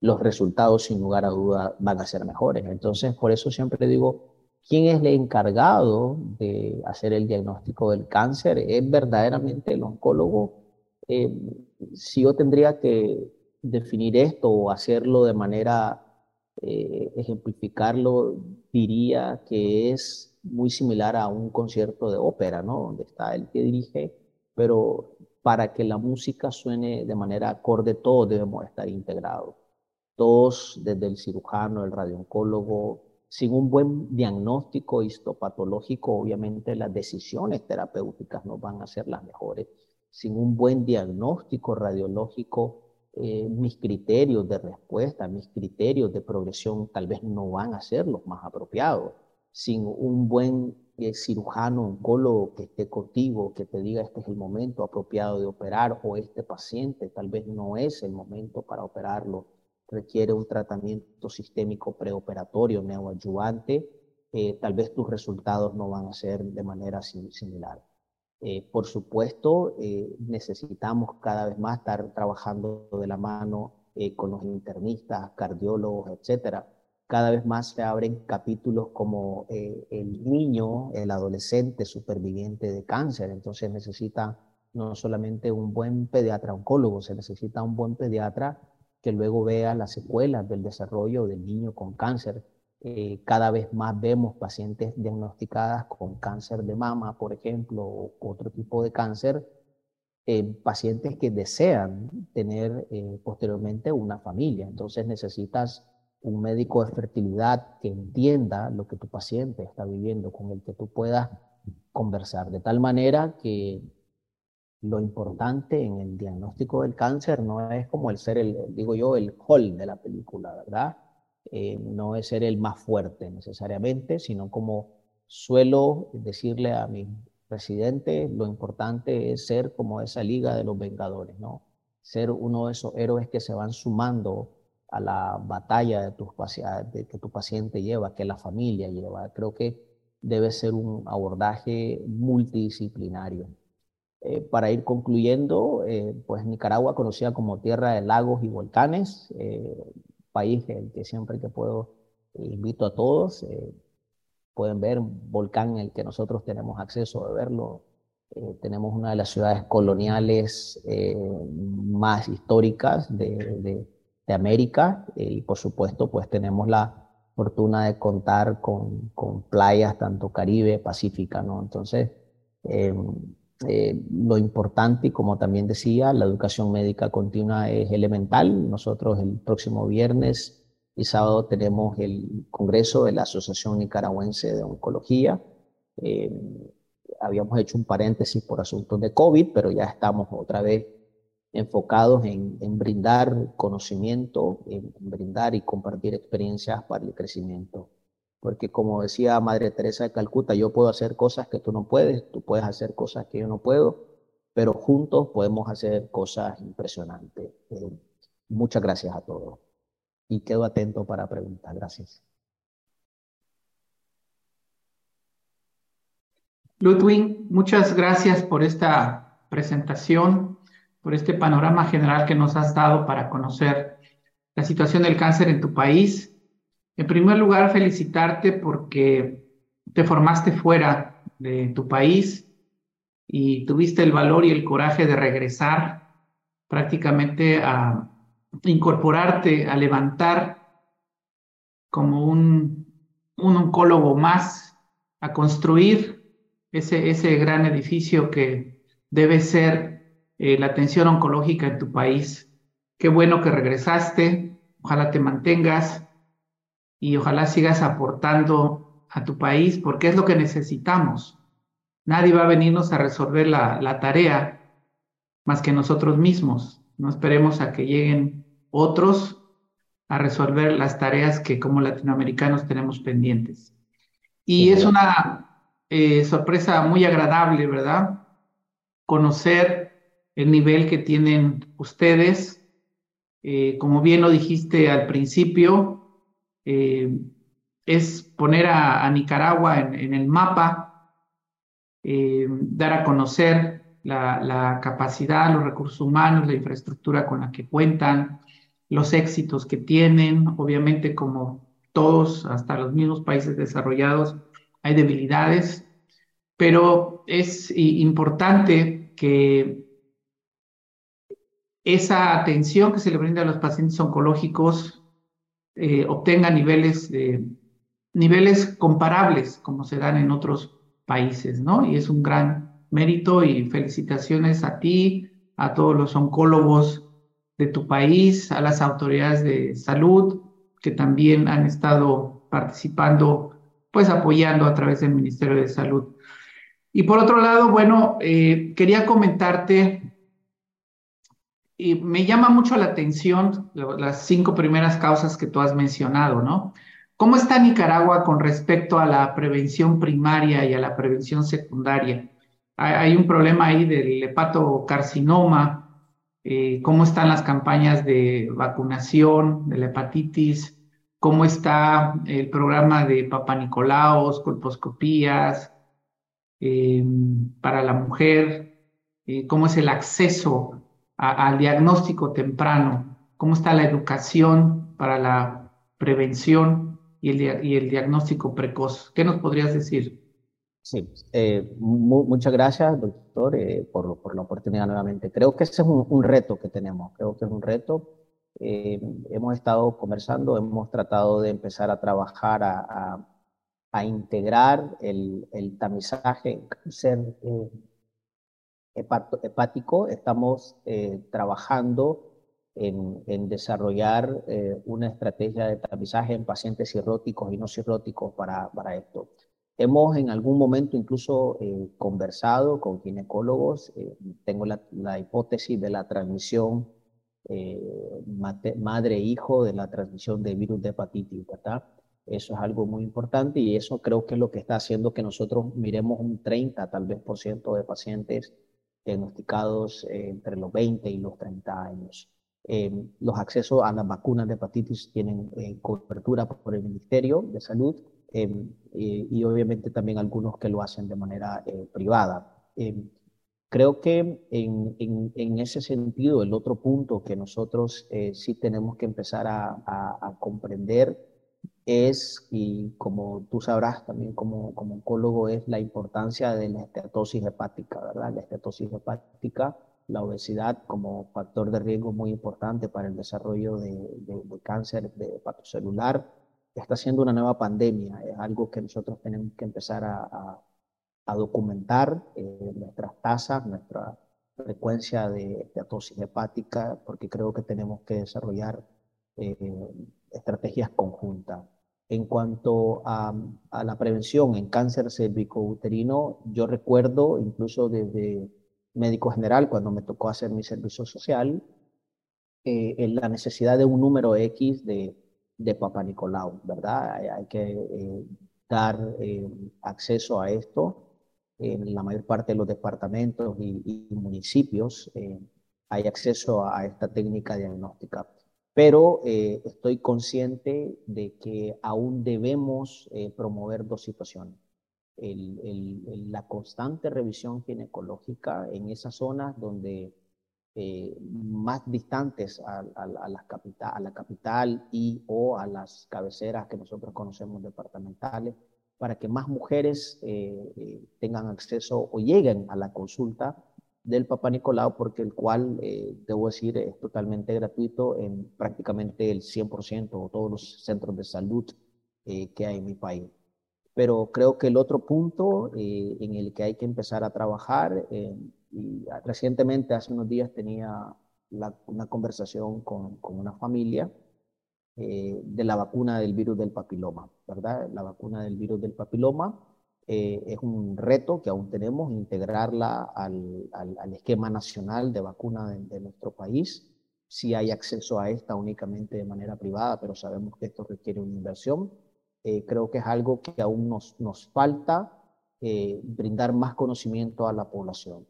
los resultados sin lugar a duda van a ser mejores. Entonces, por eso siempre digo, ¿quién es el encargado de hacer el diagnóstico del cáncer? ¿Es verdaderamente el oncólogo? Eh, si yo tendría que definir esto o hacerlo de manera eh, ejemplificarlo, diría que es muy similar a un concierto de ópera, ¿no? Donde está el que dirige, pero para que la música suene de manera acorde, todos debemos estar integrados. Todos, desde el cirujano, el radiooncólogo, sin un buen diagnóstico histopatológico, obviamente las decisiones terapéuticas no van a ser las mejores. Sin un buen diagnóstico radiológico, eh, mis criterios de respuesta, mis criterios de progresión tal vez no van a ser los más apropiados. Sin un buen eh, cirujano, oncólogo que esté contigo, que te diga este es el momento apropiado de operar o este paciente tal vez no es el momento para operarlo, requiere un tratamiento sistémico preoperatorio neoadyuvante, eh, tal vez tus resultados no van a ser de manera similar. Eh, por supuesto, eh, necesitamos cada vez más estar trabajando de la mano eh, con los internistas, cardiólogos, etcétera. Cada vez más se abren capítulos como el niño, el adolescente superviviente de cáncer. Entonces necesita no solamente un buen pediatra oncólogo, se necesita un buen pediatra que luego vea las secuelas del desarrollo del niño con cáncer eh, cada vez más vemos pacientes diagnosticadas con cáncer de mama, por ejemplo, o otro tipo de cáncer, pacientes que desean tener eh, posteriormente una familia. Entonces necesitas un médico de fertilidad que entienda lo que tu paciente está viviendo, con el que tú puedas conversar, de tal manera que lo importante en el diagnóstico del cáncer no es como el ser, el, digo yo, el hall de la película, ¿verdad? Eh, no es ser el más fuerte necesariamente, sino como suelo decirle a mi presidente, lo importante es ser como esa liga de los Vengadores, ¿no? Ser uno de esos héroes que se van sumando a la batalla de, tus, de que tu paciente lleva, que la familia lleva. Creo que debe ser un abordaje multidisciplinario. Eh, para ir concluyendo, eh, pues Nicaragua conocida como tierra de lagos y volcanes, país el que siempre que puedo invito a todos. Eh, pueden ver un volcán en el que nosotros tenemos acceso a verlo. Eh, tenemos una de las ciudades coloniales eh, más históricas de, de, de América y por supuesto pues tenemos la fortuna de contar con, con playas tanto Caribe, Pacífica, ¿no? Entonces, em, eh, lo importante, y como también decía, la educación médica continua es elemental. Nosotros el próximo viernes y sábado tenemos el Congreso de la Asociación Nicaragüense de Oncología. Eh, habíamos hecho un paréntesis por asuntos de COVID, pero ya estamos otra vez enfocados en, brindar conocimiento, en, brindar y compartir experiencias para el crecimiento. Porque como decía Madre Teresa de Calcuta, yo puedo hacer cosas que tú no puedes, tú puedes hacer cosas que yo no puedo, pero juntos podemos hacer cosas impresionantes. Eh, muchas gracias a todos. Y quedo atento para preguntas. Gracias. Ludwig, muchas gracias por esta presentación, por este panorama general que nos has dado para conocer la situación del cáncer en tu país. En primer lugar, felicitarte porque te formaste fuera de tu país y tuviste el valor y el coraje de regresar prácticamente a incorporarte, a levantar como un, un oncólogo más, a construir ese, ese gran edificio que debe ser eh, la atención oncológica en tu país. Qué bueno que regresaste, ojalá te mantengas y ojalá sigas aportando a tu país porque es lo que necesitamos. Nadie va a venirnos a resolver la, la tarea más que nosotros mismos. No esperemos a que lleguen otros a resolver las tareas que como latinoamericanos tenemos pendientes. Y es una eh, sorpresa muy agradable, ¿verdad? Conocer el nivel que tienen ustedes. Eh, como bien lo dijiste al principio, eh, es poner a, Nicaragua en, el mapa, dar a conocer la, la, capacidad, los recursos humanos, la infraestructura con la que cuentan, los éxitos que tienen, obviamente como todos, hasta los mismos países desarrollados, hay debilidades, pero es importante que esa atención que se le brinda a los pacientes oncológicos eh, obtenga niveles, niveles comparables como se dan en otros países, ¿no? Y es un gran mérito y felicitaciones a ti, a todos los oncólogos de tu país, a las autoridades de salud que también han estado participando pues apoyando a través del Ministerio de Salud. Y por otro lado, bueno, eh, quería comentarte, y me llama mucho la atención las cinco primeras causas que tú has mencionado, ¿no? ¿Cómo está Nicaragua con respecto a la prevención primaria y a la prevención secundaria? Hay, un problema ahí del hepatocarcinoma, eh, cómo están las campañas de vacunación de la hepatitis, cómo está el programa de Papa Nicolaos, colposcopías em, para la mujer, eh, cómo es el acceso al diagnóstico temprano, cómo está la educación para la prevención y el, y el diagnóstico precoz. ¿Qué nos podrías decir? Sí, eh, muchas gracias, doctor, eh, por, por, la oportunidad nuevamente. Creo que ese es un, reto que tenemos, creo que es un reto eh, hemos estado conversando, hemos tratado de empezar a trabajar, a, a, integrar el, el, tamizaje cáncer eh, hepático. Estamos eh, trabajando en, en desarrollar una estrategia de tamizaje en pacientes cirróticos y no cirróticos para, para esto. Hemos en algún momento incluso conversado con ginecólogos. tengo la, la hipótesis de la transmisión eh, madre-hijo de la transmisión de virus de hepatitis, ¿verdad? Eso es algo muy importante y eso creo que es lo que está haciendo que nosotros miremos un 30 tal vez por ciento de pacientes diagnosticados eh, entre los 20 y los 30 años. Eh, los accesos a las vacunas de hepatitis tienen cobertura por el Ministerio de Salud y obviamente también algunos que lo hacen de manera privada. Creo que en, en, ese sentido, el otro punto que nosotros eh, sí tenemos que empezar a, a, comprender es, y como tú sabrás también como, como oncólogo, es la importancia de la esteatosis hepática, ¿verdad? La esteatosis hepática, la obesidad como factor de riesgo muy importante para el desarrollo de, de, cáncer de hepatocelular. Está siendo una nueva pandemia, es algo que nosotros tenemos que empezar a a documentar eh, nuestras tasas, nuestra frecuencia de, atosis hepática, porque creo que tenemos que desarrollar eh, estrategias conjuntas. En cuanto a, la prevención en cáncer cérvico-uterino, yo recuerdo incluso desde médico general, cuando me tocó hacer mi servicio social, eh, la necesidad de un número X de, de Papa Nicolau, ¿verdad? Hay, que eh, dar eh, acceso a esto en la mayor parte de los departamentos y, municipios. hay acceso a, esta técnica diagnóstica, pero estoy consciente de que aún debemos promover dos situaciones. la constante revisión ginecológica en esas zonas donde eh, más distantes a, la capital, a la capital y o a las cabeceras que nosotros conocemos departamentales, para que más mujeres eh, eh, tengan acceso o lleguen a la consulta del Papa Nicolau, porque el cual, debo decir, es totalmente gratuito en prácticamente el 100% o todos los centros de salud que hay en mi país. Pero creo que el otro punto en el que hay que empezar a trabajar y recientemente, hace unos días, tenía una conversación con, con una familia eh, de la vacuna del virus del papiloma, ¿verdad? La vacuna del virus del papiloma eh, es un reto que aún tenemos, integrarla al, al, esquema nacional de vacuna de, nuestro país. Si hay acceso a esta únicamente de manera privada, pero sabemos que esto requiere una inversión. Eh, creo que es algo que aún nos, nos falta brindar más conocimiento a la población.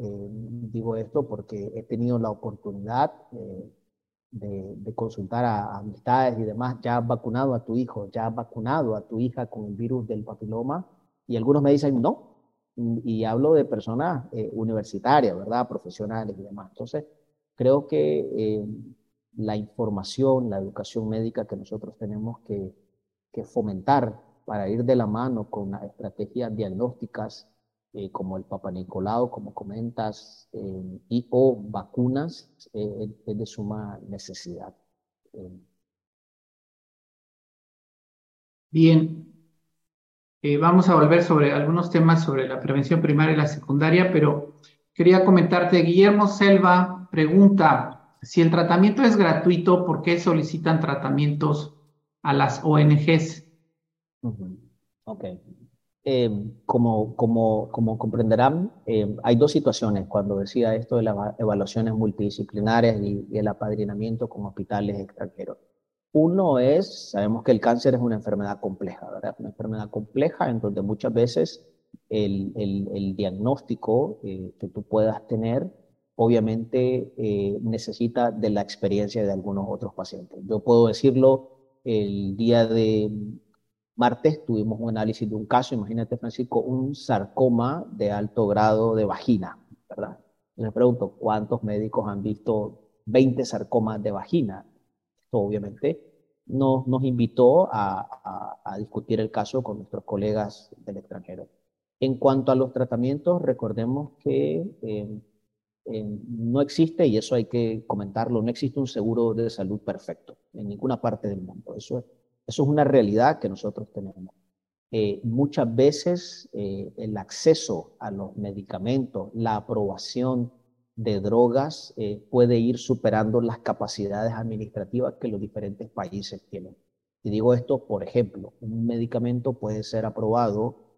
Eh, digo esto porque he tenido la oportunidad eh, de, consultar a, amistades y demás, ya has vacunado a tu hijo, ya has vacunado a tu hija con el virus del papiloma, y algunos me dicen no, y hablo de personas eh, universitarias, ¿verdad? Profesionales y demás. Entonces, creo que la información, la educación médica que nosotros tenemos que, que fomentar para ir de la mano con las estrategias diagnósticas eh, como el Papa Nicolau, como comentas, eh, y o vacunas, eh, es de suma necesidad. Bien, vamos a volver sobre algunos temas sobre la prevención primaria y la secundaria, pero quería comentarte, Guillermo Selva pregunta, si el tratamiento es gratuito, ¿por qué solicitan tratamientos a las ONGs? Ok. Em, como, como, como, comprenderán, em, hay dos situaciones cuando decía esto de las evaluaciones multidisciplinarias y, el apadrinamiento con hospitales extranjeros. Uno es, sabemos que el cáncer es una enfermedad compleja, ¿verdad? Una enfermedad compleja en donde muchas veces el, el, diagnóstico eh, que tú puedas tener obviamente eh, necesita de la experiencia de algunos otros pacientes. Yo puedo decirlo el día de martes tuvimos un análisis de un caso, imagínate Francisco, un sarcoma de alto grado de vagina, ¿verdad? Les pregunto, ¿cuántos médicos han visto 20 sarcomas de vagina? Obviamente nos, nos invitó a, a, discutir el caso con nuestros colegas del extranjero. En cuanto a los tratamientos, recordemos que eh, eh, no existe, y eso hay que comentarlo, no existe un seguro de salud perfecto en ninguna parte del mundo. Eso es eso es una realidad que nosotros tenemos. Eh, muchas veces eh, el acceso a los medicamentos, la aprobación de drogas eh, puede ir superando las capacidades administrativas que los diferentes países tienen. Y digo esto, por ejemplo, un medicamento puede ser aprobado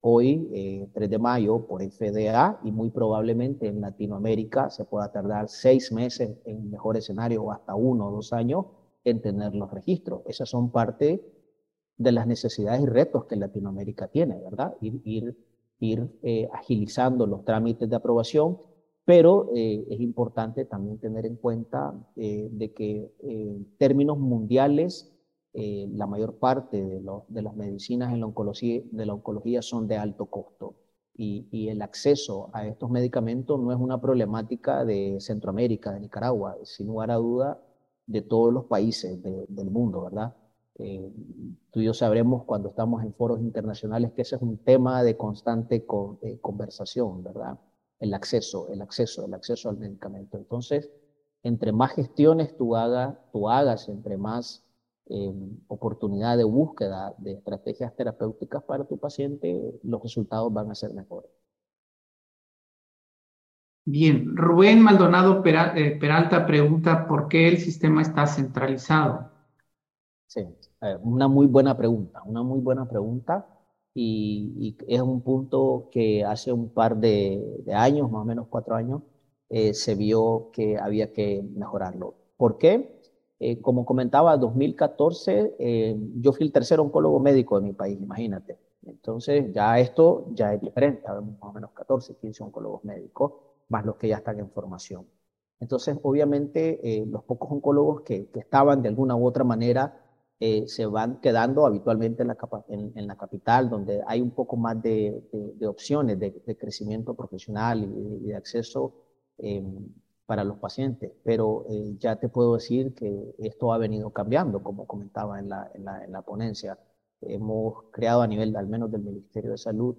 hoy, 3 de mayo, por FDA y muy probablemente en Latinoamérica se pueda tardar seis meses en mejor escenario o hasta uno o dos años en tener los registros. Esas son parte de las necesidades y retos que Latinoamérica tiene, ¿verdad? Ir, ir, ir eh, agilizando los trámites de aprobación, pero eh, es importante también tener en cuenta eh, de que en términos mundiales, la mayor parte de, de, las medicinas en la oncología, de la oncología son de alto costo. Y, y, el acceso a estos medicamentos no es una problemática de Centroamérica, de Nicaragua, sin lugar a duda de todos los países del mundo, ¿verdad? Eh, tú y yo sabremos cuando estamos en foros internacionales que ese es un tema de constante conversación, ¿verdad? El acceso, el acceso, el acceso al medicamento. Entonces, entre más gestiones tú, hagas, tú hagas, entre más eh, oportunidad de búsqueda de estrategias terapéuticas para tu paciente, los resultados van a ser mejores. Bien, Rubén Maldonado eh, Peralta pregunta por qué el sistema está centralizado. Sí, una muy buena pregunta, una muy buena pregunta. Y, es un punto que hace un par de, años, más o menos cuatro años, eh, se vio que había que mejorarlo. ¿Por qué? Eh, como comentaba, 2014, eh, yo fui el tercer oncólogo médico de mi país, imagínate. Entonces, ya esto ya es diferente, habemos más o menos 14, 15 oncólogos médicos, más los que ya están en formación. Entonces, obviamente, los pocos oncólogos que estaban de alguna u otra manera eh, se van quedando habitualmente en la, en, la, capital, donde hay un poco más de, de, opciones de, crecimiento profesional y, de acceso em, para los pacientes. Pero eh, ya te puedo decir que esto ha venido cambiando, como comentaba en la, en la, la ponencia. Hemos creado a nivel, al menos del Ministerio de Salud,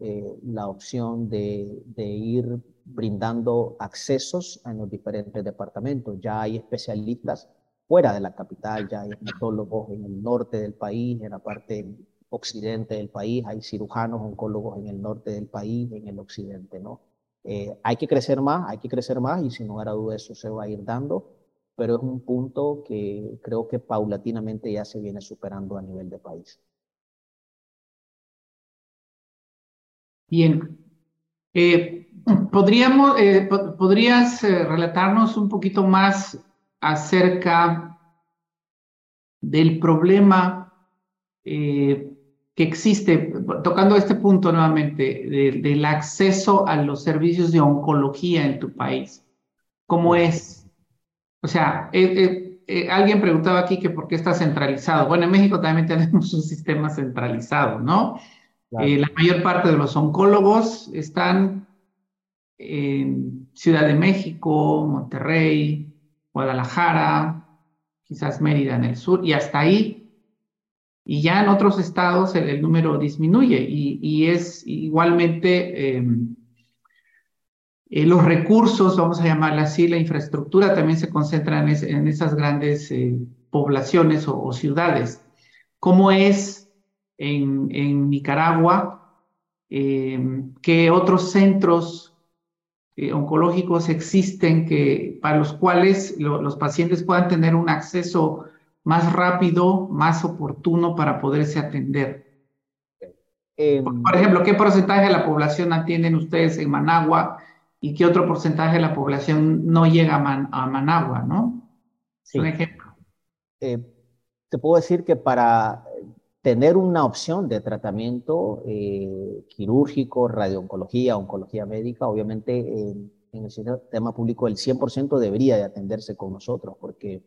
eh, la opción de, de ir brindando accesos en los diferentes departamentos. Ya hay especialistas fuera de la capital, ya hay hematólogos en el norte del país, en la parte occidente del país, hay cirujanos, oncólogos en el norte del país, en el occidente, ¿no? Eh, hay que crecer más, hay que crecer más y sin lugar a duda eso se va a ir dando, pero es un punto que creo que paulatinamente ya se viene superando a nivel de país. Bien. Eh, ¿podríamos, eh, ¿Podrías relatarnos un poquito más acerca del problema eh, que existe, tocando este punto nuevamente, del acceso a los servicios de oncología en tu país. ¿Cómo es? O sea, eh, eh, alguien preguntaba aquí que por qué está centralizado. Bueno, en México también tenemos un sistema centralizado, ¿no? la mayor parte de los oncólogos están en Ciudad de México, Monterrey, Guadalajara, quizás Mérida en el sur, y hasta ahí. Y ya en otros estados el, número disminuye y, es igualmente em, eh, los recursos, vamos a llamarla así, la infraestructura también se concentra en, esas grandes eh, poblaciones o, ciudades. ¿Cómo es en, en Nicaragua? Em, ¿Qué otros centros eh, oncológicos existen que, para los cuales los pacientes puedan tener un acceso más rápido, más oportuno para poderse atender. Em, por, ejemplo, ¿qué porcentaje de la población atienden ustedes en Managua y qué otro porcentaje de la población no llega a, Managua, no? Sí. Un ejemplo. Eh, te puedo decir que para tener una opción de tratamiento eh, quirúrgico, radiooncología, oncología médica, obviamente en el sistema público el 100% debería de atenderse con nosotros, porque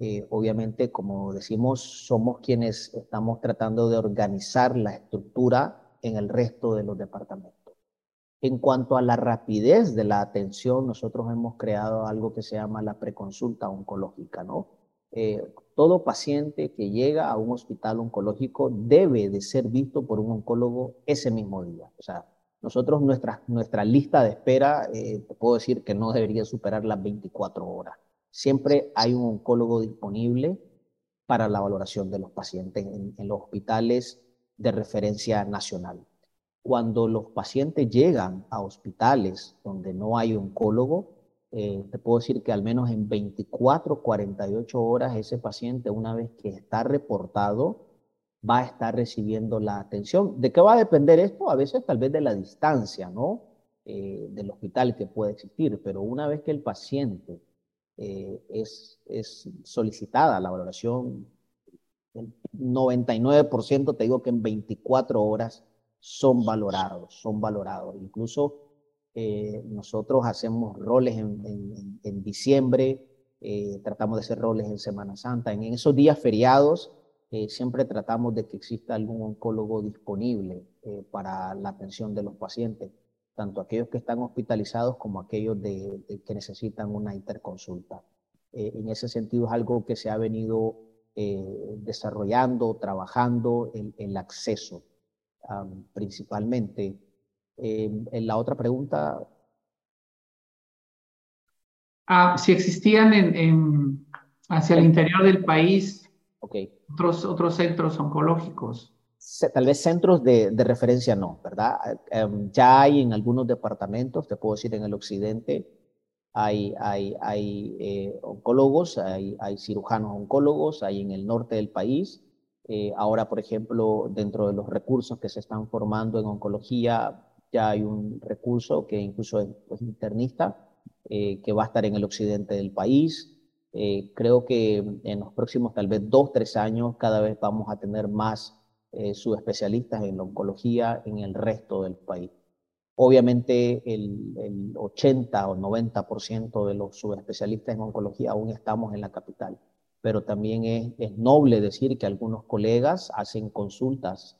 eh, obviamente, como decimos, somos quienes estamos tratando de organizar la estructura en el resto de los departamentos. En cuanto a la rapidez de la atención, nosotros hemos creado algo que se llama la preconsulta oncológica, ¿no? Eh, todo paciente que llega a un hospital oncológico debe de ser visto por un oncólogo ese mismo día. O sea, nosotros nuestra, nuestra lista de espera, eh, te puedo decir que no debería superar las 24 horas. Siempre hay un oncólogo disponible para la valoración de los pacientes en, en los hospitales de referencia nacional. Cuando los pacientes llegan a hospitales donde no hay oncólogo, eh, te puedo decir que al menos en 24, 48 horas ese paciente, una vez que está reportado, va a estar recibiendo la atención. ¿De qué va a depender esto? A veces tal vez de la distancia, ¿no? Eh, del hospital que puede existir, pero una vez que el paciente eh, es, es solicitada la valoración, el 99% te digo que en 24 horas son valorados, son valorados. Incluso eh, nosotros hacemos roles en, diciembre, eh, tratamos de hacer roles en Semana Santa. En, esos días feriados eh, siempre tratamos de que exista algún oncólogo disponible para la atención de los pacientes, tanto aquellos que están hospitalizados como aquellos que necesitan una interconsulta. en ese sentido es algo que se ha venido desarrollando, trabajando, el acceso principalmente en la otra pregunta. Ah, si existían en, hacia el interior del país otros, otros centros oncológicos. Tal vez centros de, de referencia no, ¿verdad? Em, ya hay en algunos departamentos, te puedo decir en el occidente, hay, hay, hay eh, oncólogos, hay, hay, cirujanos oncólogos, hay en el norte del país, Eh, ahora, por ejemplo, dentro de los recursos que se están formando en oncología, ya hay un recurso que incluso es, pues, internista, eh, que va a estar en el occidente del país. Eh, creo que en los próximos tal vez dos, tres años cada vez vamos a tener más subespecialistas en la oncología en el resto del país. Obviamente el, el 80 o 90% de los subespecialistas en oncología aún estamos en la capital pero también es, noble decir que algunos colegas hacen consultas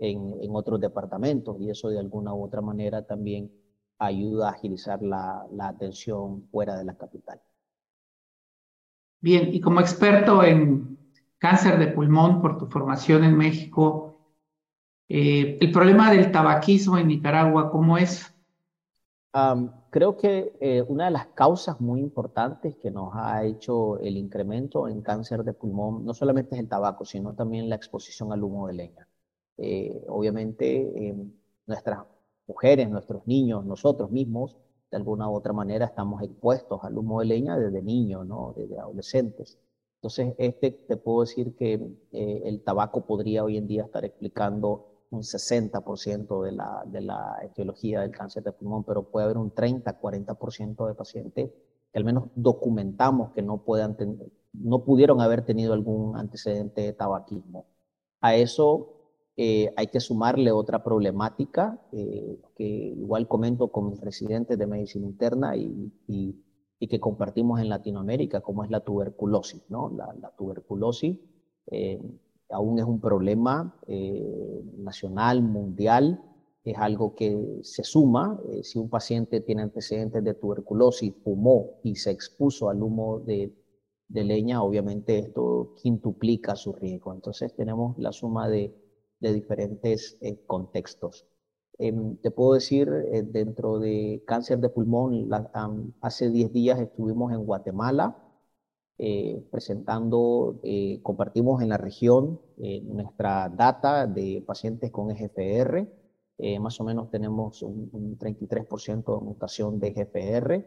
en, otros departamentos y eso de alguna u otra manera también ayuda a agilizar la, atención fuera de la capital. Bien, y como experto en cáncer de pulmón por tu formación en México, eh, el problema del tabaquismo en Nicaragua, ¿cómo es? creo que eh, una de las causas muy importantes que nos ha hecho el incremento en cáncer de pulmón no solamente es el tabaco, sino también la exposición al humo de leña. Eh, obviamente, em, nuestras mujeres, nuestros niños, nosotros mismos, de alguna u otra manera estamos expuestos al humo de leña desde niños, ¿no? desde adolescentes. Entonces, este, te puedo decir que eh, el tabaco podría hoy en día estar explicando un 60% de la, de la etiología del cáncer de pulmón, pero puede haber un 30-40% de pacientes que al menos documentamos que no, puedan no pudieron haber tenido algún antecedente de tabaquismo. A eso eh, hay que sumarle otra problemática eh, que igual comento con mis residentes de medicina interna y, y, que compartimos en Latinoamérica, como es la tuberculosis. ¿no? La, la tuberculosis eh, aún es un problema eh, nacional, mundial, es algo que se suma. Eh, si un paciente tiene antecedentes de tuberculosis, fumó y se expuso al humo de, leña, obviamente esto quintuplica su riesgo. Entonces tenemos la suma de, diferentes eh, contextos. Em, te puedo decir, dentro de cáncer de pulmón, hace 10 días estuvimos en Guatemala, eh, presentando, eh, compartimos en la región eh, nuestra data de pacientes con EGFR. más o menos tenemos un, 33% de mutación de EGFR.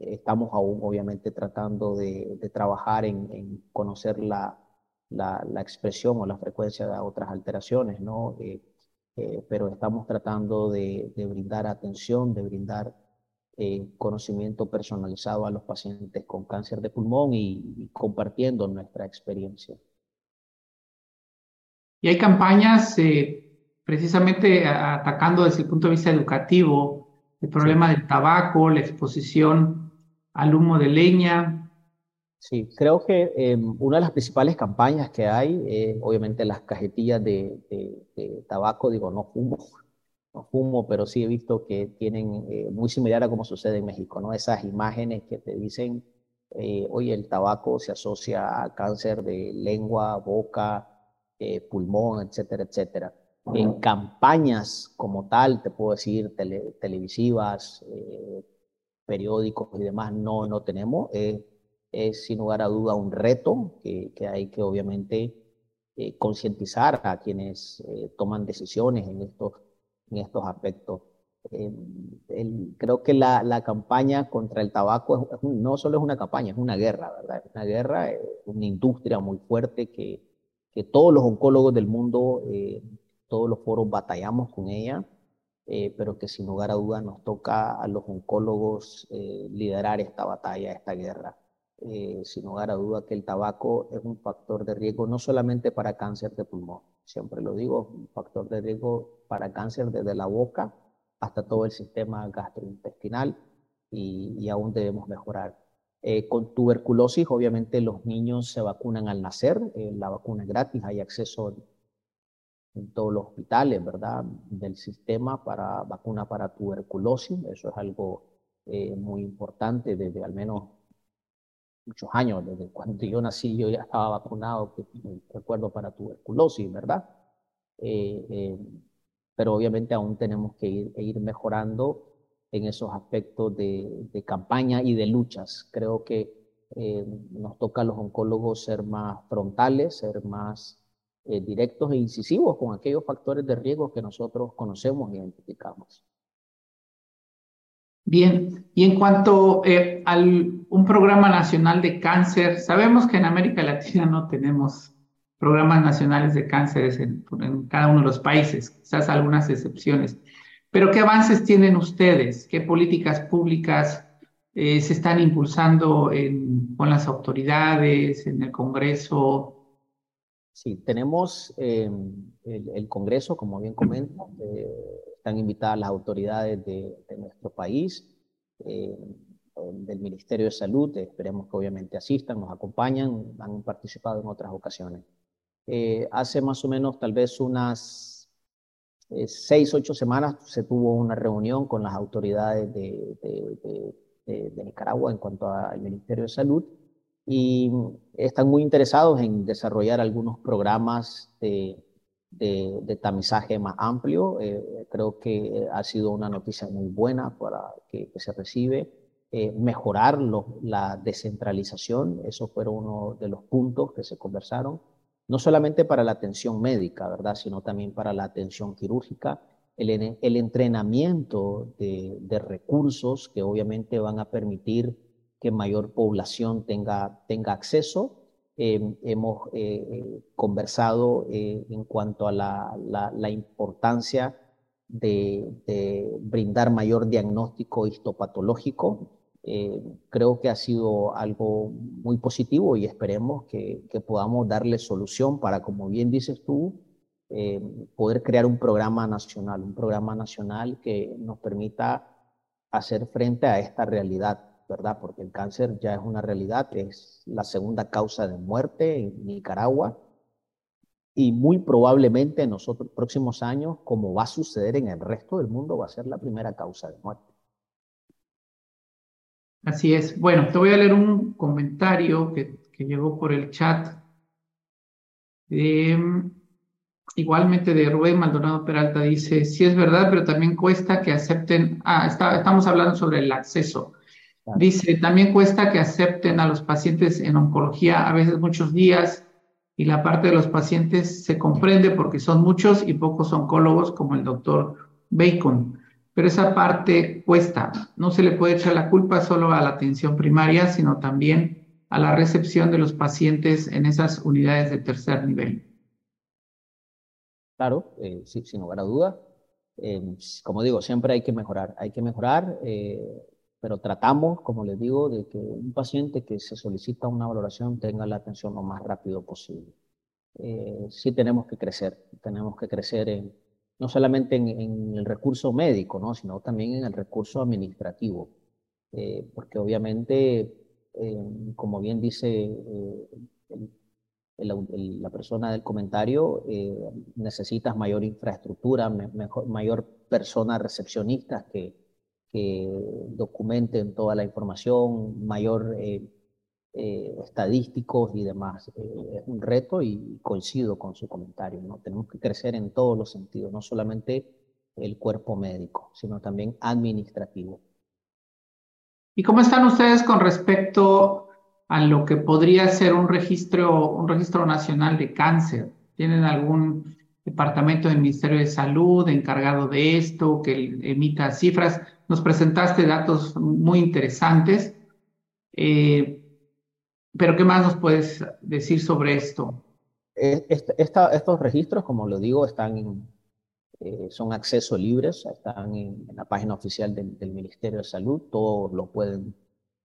estamos aún, obviamente, tratando de, trabajar en, conocer la, la, expresión o la frecuencia de otras alteraciones, ¿no? pero estamos tratando de, de brindar atención, de brindar eh, conocimiento personalizado a los pacientes con cáncer de pulmón y, compartiendo nuestra experiencia. Y hay campañas eh, precisamente atacando desde el punto de vista educativo el problema del tabaco, la exposición al humo de leña. Sí, creo que em, una de las principales campañas que hay es obviamente las cajetillas de, de tabaco, digo, no fumo, no fumo, pero sí he visto que tienen eh, muy similar a como sucede en México, ¿no? Esas imágenes que te dicen, eh, oye, el tabaco se asocia a cáncer de lengua, boca, eh, pulmón, etcétera, etcétera. En campañas como tal, te puedo decir, televisivas, periódicos y demás, no, no tenemos. Es sin lugar a duda un reto que, que hay que obviamente concientizar a quienes toman decisiones en estos en estos aspectos. Eh, creo que la, la, campaña contra el tabaco no solo es una campaña, es una guerra, ¿verdad? Es una guerra, es una industria muy fuerte que, que todos los oncólogos del mundo, eh, todos los foros batallamos con ella, eh, pero que sin lugar a dudas nos toca a los oncólogos liderar esta batalla, esta guerra. Sin lugar a duda que el tabaco es un factor de riesgo no solamente para cáncer de pulmón, siempre lo digo, un factor de riesgo para cáncer desde la boca hasta todo el sistema gastrointestinal y, aún debemos mejorar. Eh, con tuberculosis, obviamente los niños se vacunan al nacer, eh, la vacuna es gratis, hay acceso en todos los hospitales, ¿verdad? Del sistema para vacuna para tuberculosis, eso es algo eh, muy importante desde al menos muchos años, desde cuando yo nací yo ya estaba vacunado, recuerdo para tuberculosis, ¿verdad? pero obviamente aún tenemos que ir, ir mejorando en esos aspectos de, campaña y de luchas. Creo que eh, nos toca a los oncólogos ser más frontales, ser más eh, directos e incisivos con aquellos factores de riesgo que nosotros conocemos e identificamos. Bien, y en cuanto eh, al un programa nacional de cáncer, sabemos que en América Latina no tenemos programas nacionales de cáncer en, cada uno de los países, quizás algunas excepciones. Pero ¿qué avances tienen ustedes? ¿Qué políticas públicas eh, se están impulsando con las autoridades, en el Congreso? Sí, tenemos em, el, Congreso, como bien comento, eh, están invitadas las autoridades de, nuestro país, eh, del Ministerio de Salud, esperemos que obviamente asistan, nos acompañan, han participado en otras ocasiones. hace más o menos tal vez unas seis, ocho semanas se tuvo una reunión con las autoridades de, de, Nicaragua en cuanto al Ministerio de Salud y están muy interesados en desarrollar algunos programas de, de, tamizaje más amplio. Eh, creo que ha sido una noticia muy buena para que, se recibe. Eh, mejorar la descentralización, eso fue uno de los puntos que se conversaron, no solamente para la atención médica, ¿verdad?, sino también para la atención quirúrgica el, entrenamiento de, recursos que obviamente van a permitir que mayor población tenga, tenga acceso. Em, hemos eh, eh, conversado eh, en cuanto a la, importancia de, brindar mayor diagnóstico histopatológico. creo que ha sido algo muy positivo y esperemos que, podamos darle solución para, como bien dices tú, eh, poder crear un programa nacional, un programa nacional que nos permita hacer frente a esta realidad, ¿verdad? Porque el cáncer ya es una realidad, es la segunda causa de muerte en Nicaragua y muy probablemente en los próximos años, como va a suceder en el resto del mundo, va a ser la primera causa de muerte. Así es. Bueno, te voy a leer un comentario que, que llegó por el chat. Eh, Igualmente de Rubén Maldonado Peralta dice, sí es verdad, pero también cuesta que acepten, ah, estamos hablando sobre el acceso. Dice, también cuesta que acepten a los pacientes en oncología a veces muchos días y la parte de los pacientes se comprende porque son muchos y pocos oncólogos como el doctor Bacon. Pero esa parte cuesta. No se le puede echar la culpa solo a la atención primaria, sino también a la recepción de los pacientes en esas unidades de tercer nivel. Claro, eh, sin lugar a duda. Em, como digo, siempre hay que mejorar, hay que mejorar, eh, pero tratamos, como les digo, de que un paciente que se solicita una valoración tenga la atención lo más rápido posible. Eh, sí tenemos que crecer, tenemos que crecer en, no solamente en, el recurso médico, ¿no? sino también en el recurso administrativo, porque obviamente, em, como bien dice el la persona del comentario, eh, necesitas mayor infraestructura, mejor, mayor personas recepcionistas que, que, documenten toda la información, mayor eh, eh, estadísticos y demás. es un reto y coincido con su comentario. ¿no? Tenemos que crecer en todos los sentidos, no solamente el cuerpo médico, sino también administrativo. ¿Y cómo están ustedes con respecto a lo que podría ser un registro, un registro nacional de cáncer. ¿Tienen algún departamento del Ministerio de Salud encargado de esto que emita cifras? Nos presentaste datos muy interesantes, eh, pero ¿qué más nos puedes decir sobre esto? Eh, estos registros, como lo digo, están en, eh, son acceso libres, están en, la página oficial del, Ministerio de Salud, todos lo pueden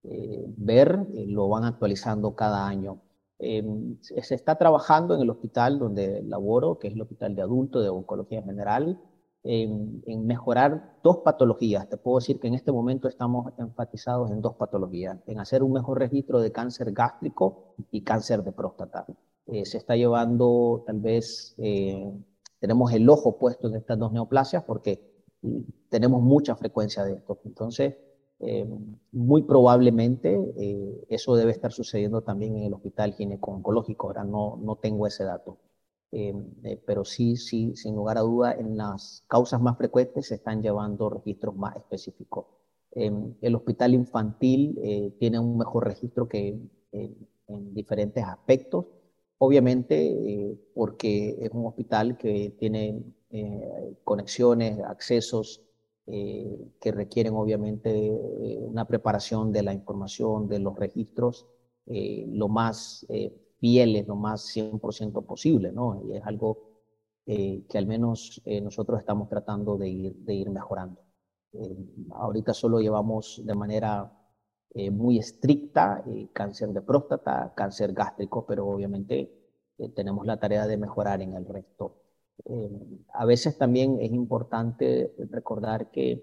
eh, ver, eh, lo van actualizando cada año. Em, se está trabajando en el hospital donde laboro, que es el Hospital de Adultos de Oncología General, en, mejorar dos patologías. Te puedo decir que en este momento estamos enfatizados en dos patologías, en hacer un mejor registro de cáncer gástrico y cáncer de próstata. Eh, se está llevando, tal vez, tenemos el ojo puesto en estas dos neoplasias porque mm, tenemos mucha frecuencia de esto. Entonces, eh, muy probablemente eh, eso debe estar sucediendo también en el hospital gineco-oncológico. Ahora no, no tengo ese dato. Eh, pero sí, sí, sin lugar a duda, en las causas más frecuentes se están llevando registros más específicos. el hospital infantil tiene un mejor registro que en diferentes aspectos. Obviamente, porque es un hospital que tiene conexiones, accesos que requieren obviamente una preparación de la información, de los registros, lo más fieles, lo más 100% posible, ¿no? Y es algo que al menos nosotros estamos tratando de ir, de ir mejorando. ahorita solo llevamos de manera eh, muy estricta, eh, cáncer de próstata, cáncer gástrico, pero obviamente eh, tenemos la tarea de mejorar en el resto. A veces también es importante recordar que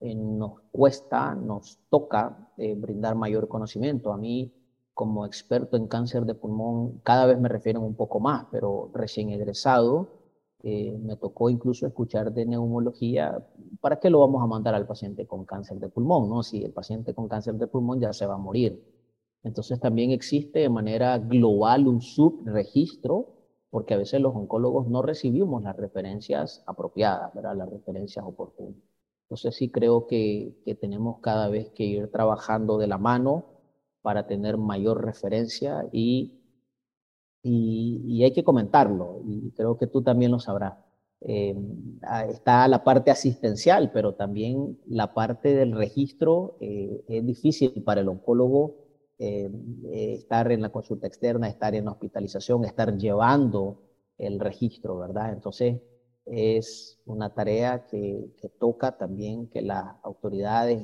nos cuesta, nos toca brindar mayor conocimiento. A mí, como experto en cáncer de pulmón, cada vez me refieren un poco más, pero recién egresado, eh, me tocó incluso escuchar de neumología, ¿para qué lo vamos a mandar al paciente con cáncer de pulmón? No? Si el paciente con cáncer de pulmón ya se va a morir. Entonces también existe de manera global un subregistro, porque a veces los oncólogos no recibimos las referencias apropiadas, ¿verdad? las referencias oportunas. Entonces sí creo que, que tenemos cada vez que ir trabajando de la mano para tener mayor referencia y y, hay que comentarlo, y creo que tú también lo sabrás. Eh, está la parte asistencial, pero también la parte del registro eh, es difícil para el oncólogo eh, estar en la consulta externa, estar en la hospitalización, estar llevando el registro, ¿verdad? Entonces, es una tarea que, que toca también que las autoridades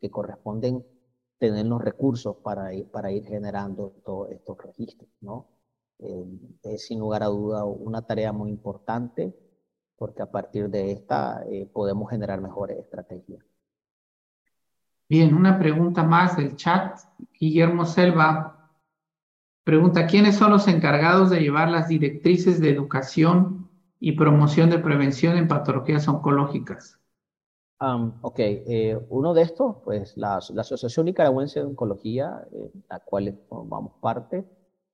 que corresponden tener los recursos para ir, para ir generando todos estos registros, ¿no? Eh, es sin lugar a duda una tarea muy importante porque a partir de esta eh, podemos generar mejores estrategias. Bien, una pregunta más del chat. Guillermo Selva pregunta, ¿quiénes son los encargados de llevar las directrices de educación y promoción de prevención en patologías oncológicas? ok, eh, uno de estos, pues la, Asociación Nicaragüense de Oncología, la cual formamos parte,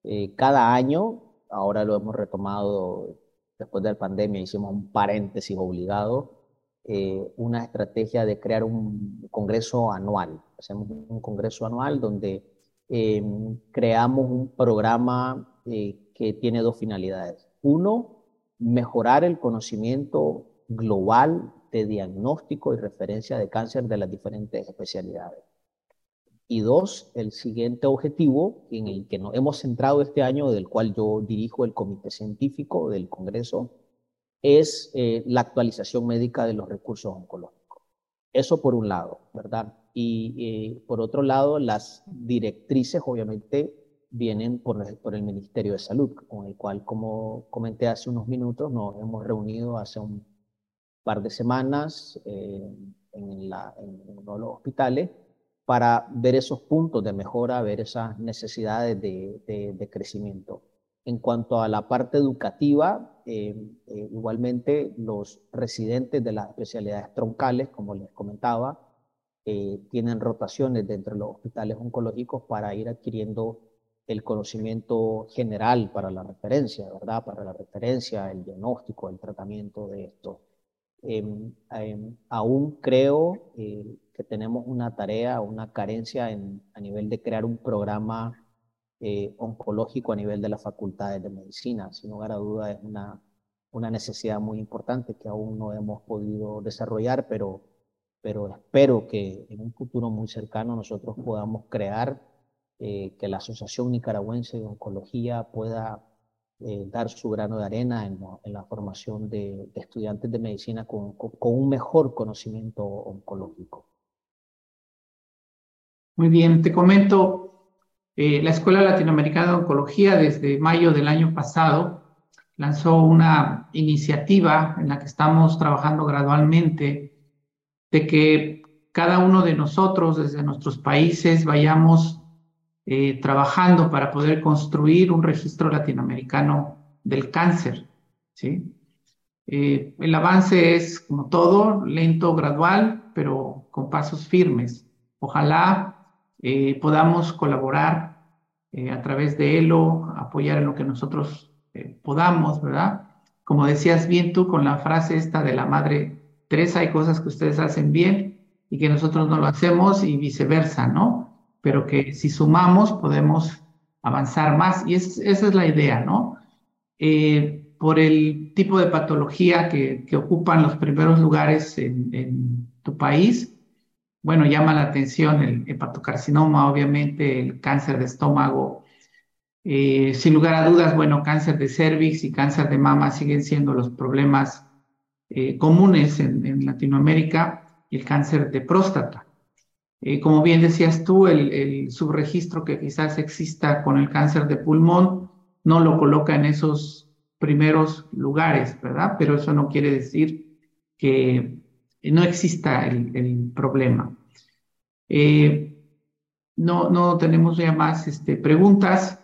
eh, cada año, ahora lo hemos retomado después de la pandemia, hicimos un paréntesis obligado, eh, una estrategia de crear un congreso anual. Hacemos un congreso anual donde em, creamos un programa eh, que tiene dos finalidades. Uno, mejorar el conocimiento global de diagnóstico y referencia de cáncer de las diferentes especialidades. Y dos, el siguiente objetivo en el que nos hemos centrado este año, del cual yo dirijo el comité científico del Congreso, es eh, la actualización médica de los recursos oncológicos. Eso por un lado, ¿verdad? Y eh, por otro lado, las directrices obviamente vienen por, por, el Ministerio de Salud, con el cual, como comenté hace unos minutos, nos hemos reunido hace un par de semanas eh, en, la, uno de los hospitales para ver esos puntos de mejora, ver esas necesidades de, crecimiento. En cuanto a la parte educativa, eh, eh, igualmente los residentes de las especialidades troncales, como les comentaba, eh, tienen rotaciones dentro de los hospitales oncológicos para ir adquiriendo el conocimiento general para la referencia, ¿verdad? Para la referencia, el diagnóstico, el tratamiento de esto. Em, em, aún creo que tenemos una tarea, una carencia en, a nivel de crear un programa eh, oncológico a nivel de las facultades de medicina. Sin lugar a duda es una, una necesidad muy importante que aún no hemos podido desarrollar, pero, pero espero que en un futuro muy cercano nosotros podamos crear eh, que la Asociación Nicaragüense de Oncología pueda eh, dar su grano de arena en, en la formación de, estudiantes de medicina con, con, un mejor conocimiento oncológico. Muy bien, te comento, eh, la Escuela Latinoamericana de Oncología desde mayo del año pasado lanzó una iniciativa en la que estamos trabajando gradualmente de que cada uno de nosotros desde nuestros países vayamos eh, trabajando para poder construir un registro latinoamericano del cáncer. ¿sí? Eh, el avance es, como todo, lento, gradual, pero con pasos firmes. Ojalá podamos colaborar eh, a través de ELO, apoyar en lo que nosotros eh, podamos, ¿verdad? Como decías bien tú con la frase esta de la madre Teresa, hay cosas que ustedes hacen bien y que nosotros no lo hacemos y viceversa, ¿no? Pero que si sumamos podemos avanzar más y esa es la idea, ¿no? por el tipo de patología que, ocupan los primeros lugares en, tu país, bueno, llama la atención el hepatocarcinoma, obviamente el cáncer de estómago. Eh, sin lugar a dudas, bueno, cáncer de cervix y cáncer de mama siguen siendo los problemas eh, comunes en, Latinoamérica y el cáncer de próstata. Eh, como bien decías tú, el subregistro que quizás exista con el cáncer de pulmón no lo coloca en esos primeros lugares, ¿verdad? Pero eso no quiere decir que no exista el, el problema. Eh, no, no tenemos ya más este, preguntas.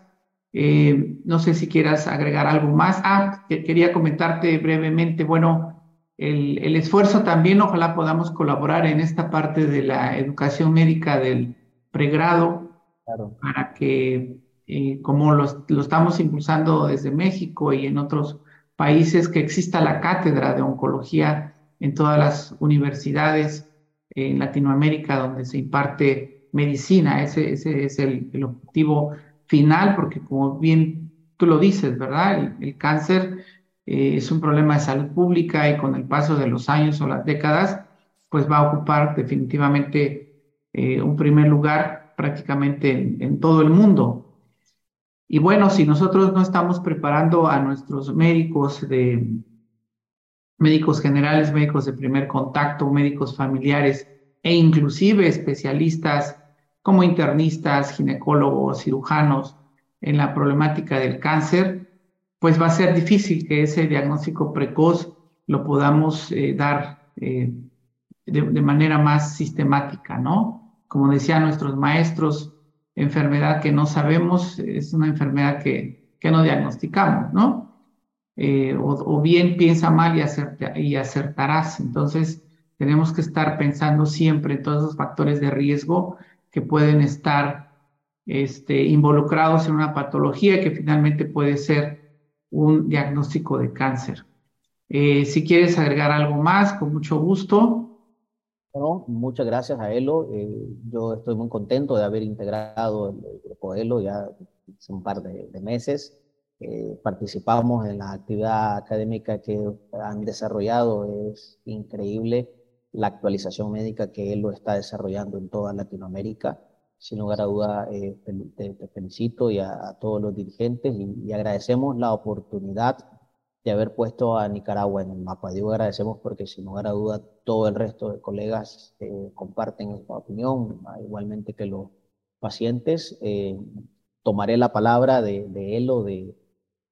Eh, no sé si quieras agregar algo más. Ah, que, quería comentarte brevemente, bueno, el, el, esfuerzo también, ojalá podamos colaborar en esta parte de la educación médica del pregrado claro. para que eh, como lo, lo, estamos impulsando desde México y en otros países, que exista la cátedra de oncología en todas las universidades en Latinoamérica donde se imparte medicina. Ese, ese es el, objetivo final, porque como bien tú lo dices, ¿verdad? El, cáncer eh, es un problema de salud pública y con el paso de los años o las décadas, pues va a ocupar definitivamente eh, un primer lugar prácticamente en, en todo el mundo. Y bueno, si nosotros no estamos preparando a nuestros médicos de médicos generales, médicos de primer contacto, médicos familiares e inclusive especialistas como internistas, ginecólogos, cirujanos en la problemática del cáncer, pues va a ser difícil que ese diagnóstico precoz lo podamos eh, dar eh, de, de manera más sistemática, ¿no? Como decían nuestros maestros, enfermedad que no sabemos es una enfermedad que, que no diagnosticamos, ¿no? Eh, o, bien piensa mal y, acerta, y acertarás. Entonces, tenemos que estar pensando siempre en todos esos factores de riesgo que pueden estar este, involucrados en una patología que finalmente puede ser un diagnóstico de cáncer. Eh, si quieres agregar algo más, con mucho gusto. Muchas gracias a Elo. Eh, yo estoy muy contento de haber integrado el, grupo Elo ya hace un par de meses. Eh, participamos en la actividad académica que han desarrollado. Es increíble la actualización médica que Elo está desarrollando en toda Latinoamérica. Sin lugar a duda, eh, te, te, felicito y a, a, todos los dirigentes y, y agradecemos la oportunidad de haber puesto a Nicaragua en el mapa. Digo agradecemos porque sin lugar a duda todo el resto de colegas eh, comparten esta opinión, igualmente que los pacientes. Eh, tomaré la palabra de, de él o de,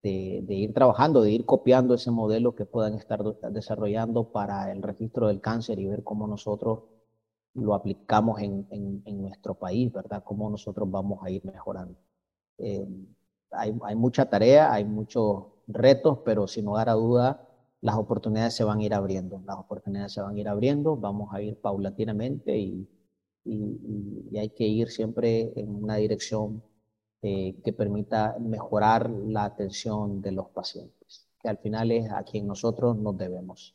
de, ir trabajando, de ir copiando ese modelo que puedan estar desarrollando para el registro del cáncer y ver cómo nosotros lo aplicamos en, en, nuestro país, ¿verdad? Cómo nosotros vamos a ir mejorando. Eh, hay, hay mucha tarea, hay mucho retos, pero sin lugar a duda las oportunidades se van a ir abriendo, las oportunidades se van a ir abriendo, vamos a ir paulatinamente y, y, y hay que ir siempre en una dirección eh, que permita mejorar la atención de los pacientes, que al final es a quien nosotros nos debemos.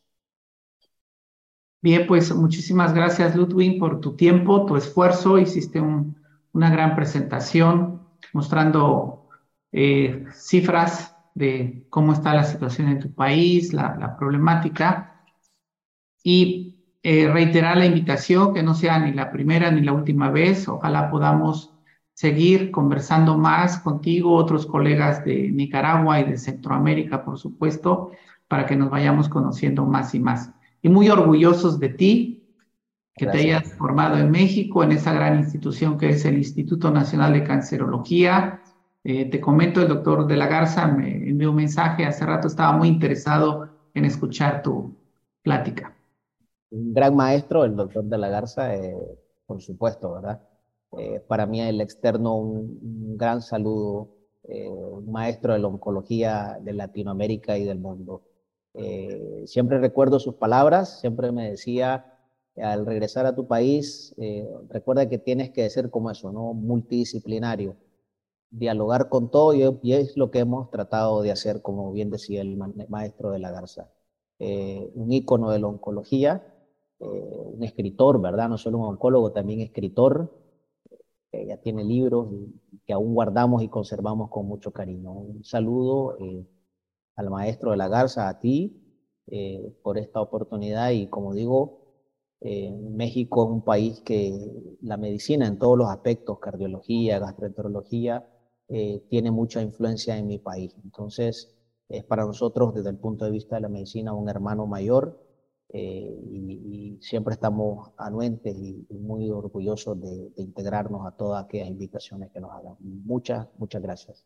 Bien, pues muchísimas gracias Ludwig por tu tiempo, tu esfuerzo, hiciste un, una gran presentación mostrando eh, cifras de cómo está la situación en tu país, la, problemática, y eh, reiterar la invitación, que no sea ni la primera ni la última vez, ojalá podamos seguir conversando más contigo, otros colegas de Nicaragua y de Centroamérica, por supuesto, para que nos vayamos conociendo más y más. Y muy orgullosos de ti, que Gracias. te hayas formado en México, en esa gran institución que es el Instituto Nacional de Cancerología, eh, te comento, el doctor de la Garza me envió un mensaje, hace rato estaba muy interesado en escuchar tu plática. Un gran maestro, el doctor de la Garza, eh, por supuesto, ¿verdad? Eh, para mí el externo un, un gran saludo, eh, un maestro de la oncología de Latinoamérica y del mundo. Eh, siempre recuerdo sus palabras, siempre me decía, al regresar a tu país, recuerda que tienes que ser como eso, ¿no? Multidisciplinario dialogar con todo y, y, es lo que hemos tratado de hacer, como bien decía el maestro de la Garza. Eh, un ícono de la oncología, eh, un escritor, ¿verdad? No solo un oncólogo, también escritor, que ya tiene libros que aún guardamos y conservamos con mucho cariño. Un saludo eh, al maestro de la Garza, a ti, eh, por esta oportunidad y como digo, eh, México es un país que la medicina en todos los aspectos, cardiología, gastroenterología, tiene mucha influencia en mi país. Entonces, es para nosotros desde el punto de vista de la medicina un hermano mayor y, siempre estamos anuentes y, muy orgullosos de, de, integrarnos a todas aquellas invitaciones que nos hagan. Muchas, muchas gracias.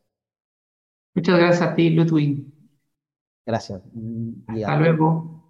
Muchas gracias a ti, Ludwig. Gracias. Hasta luego.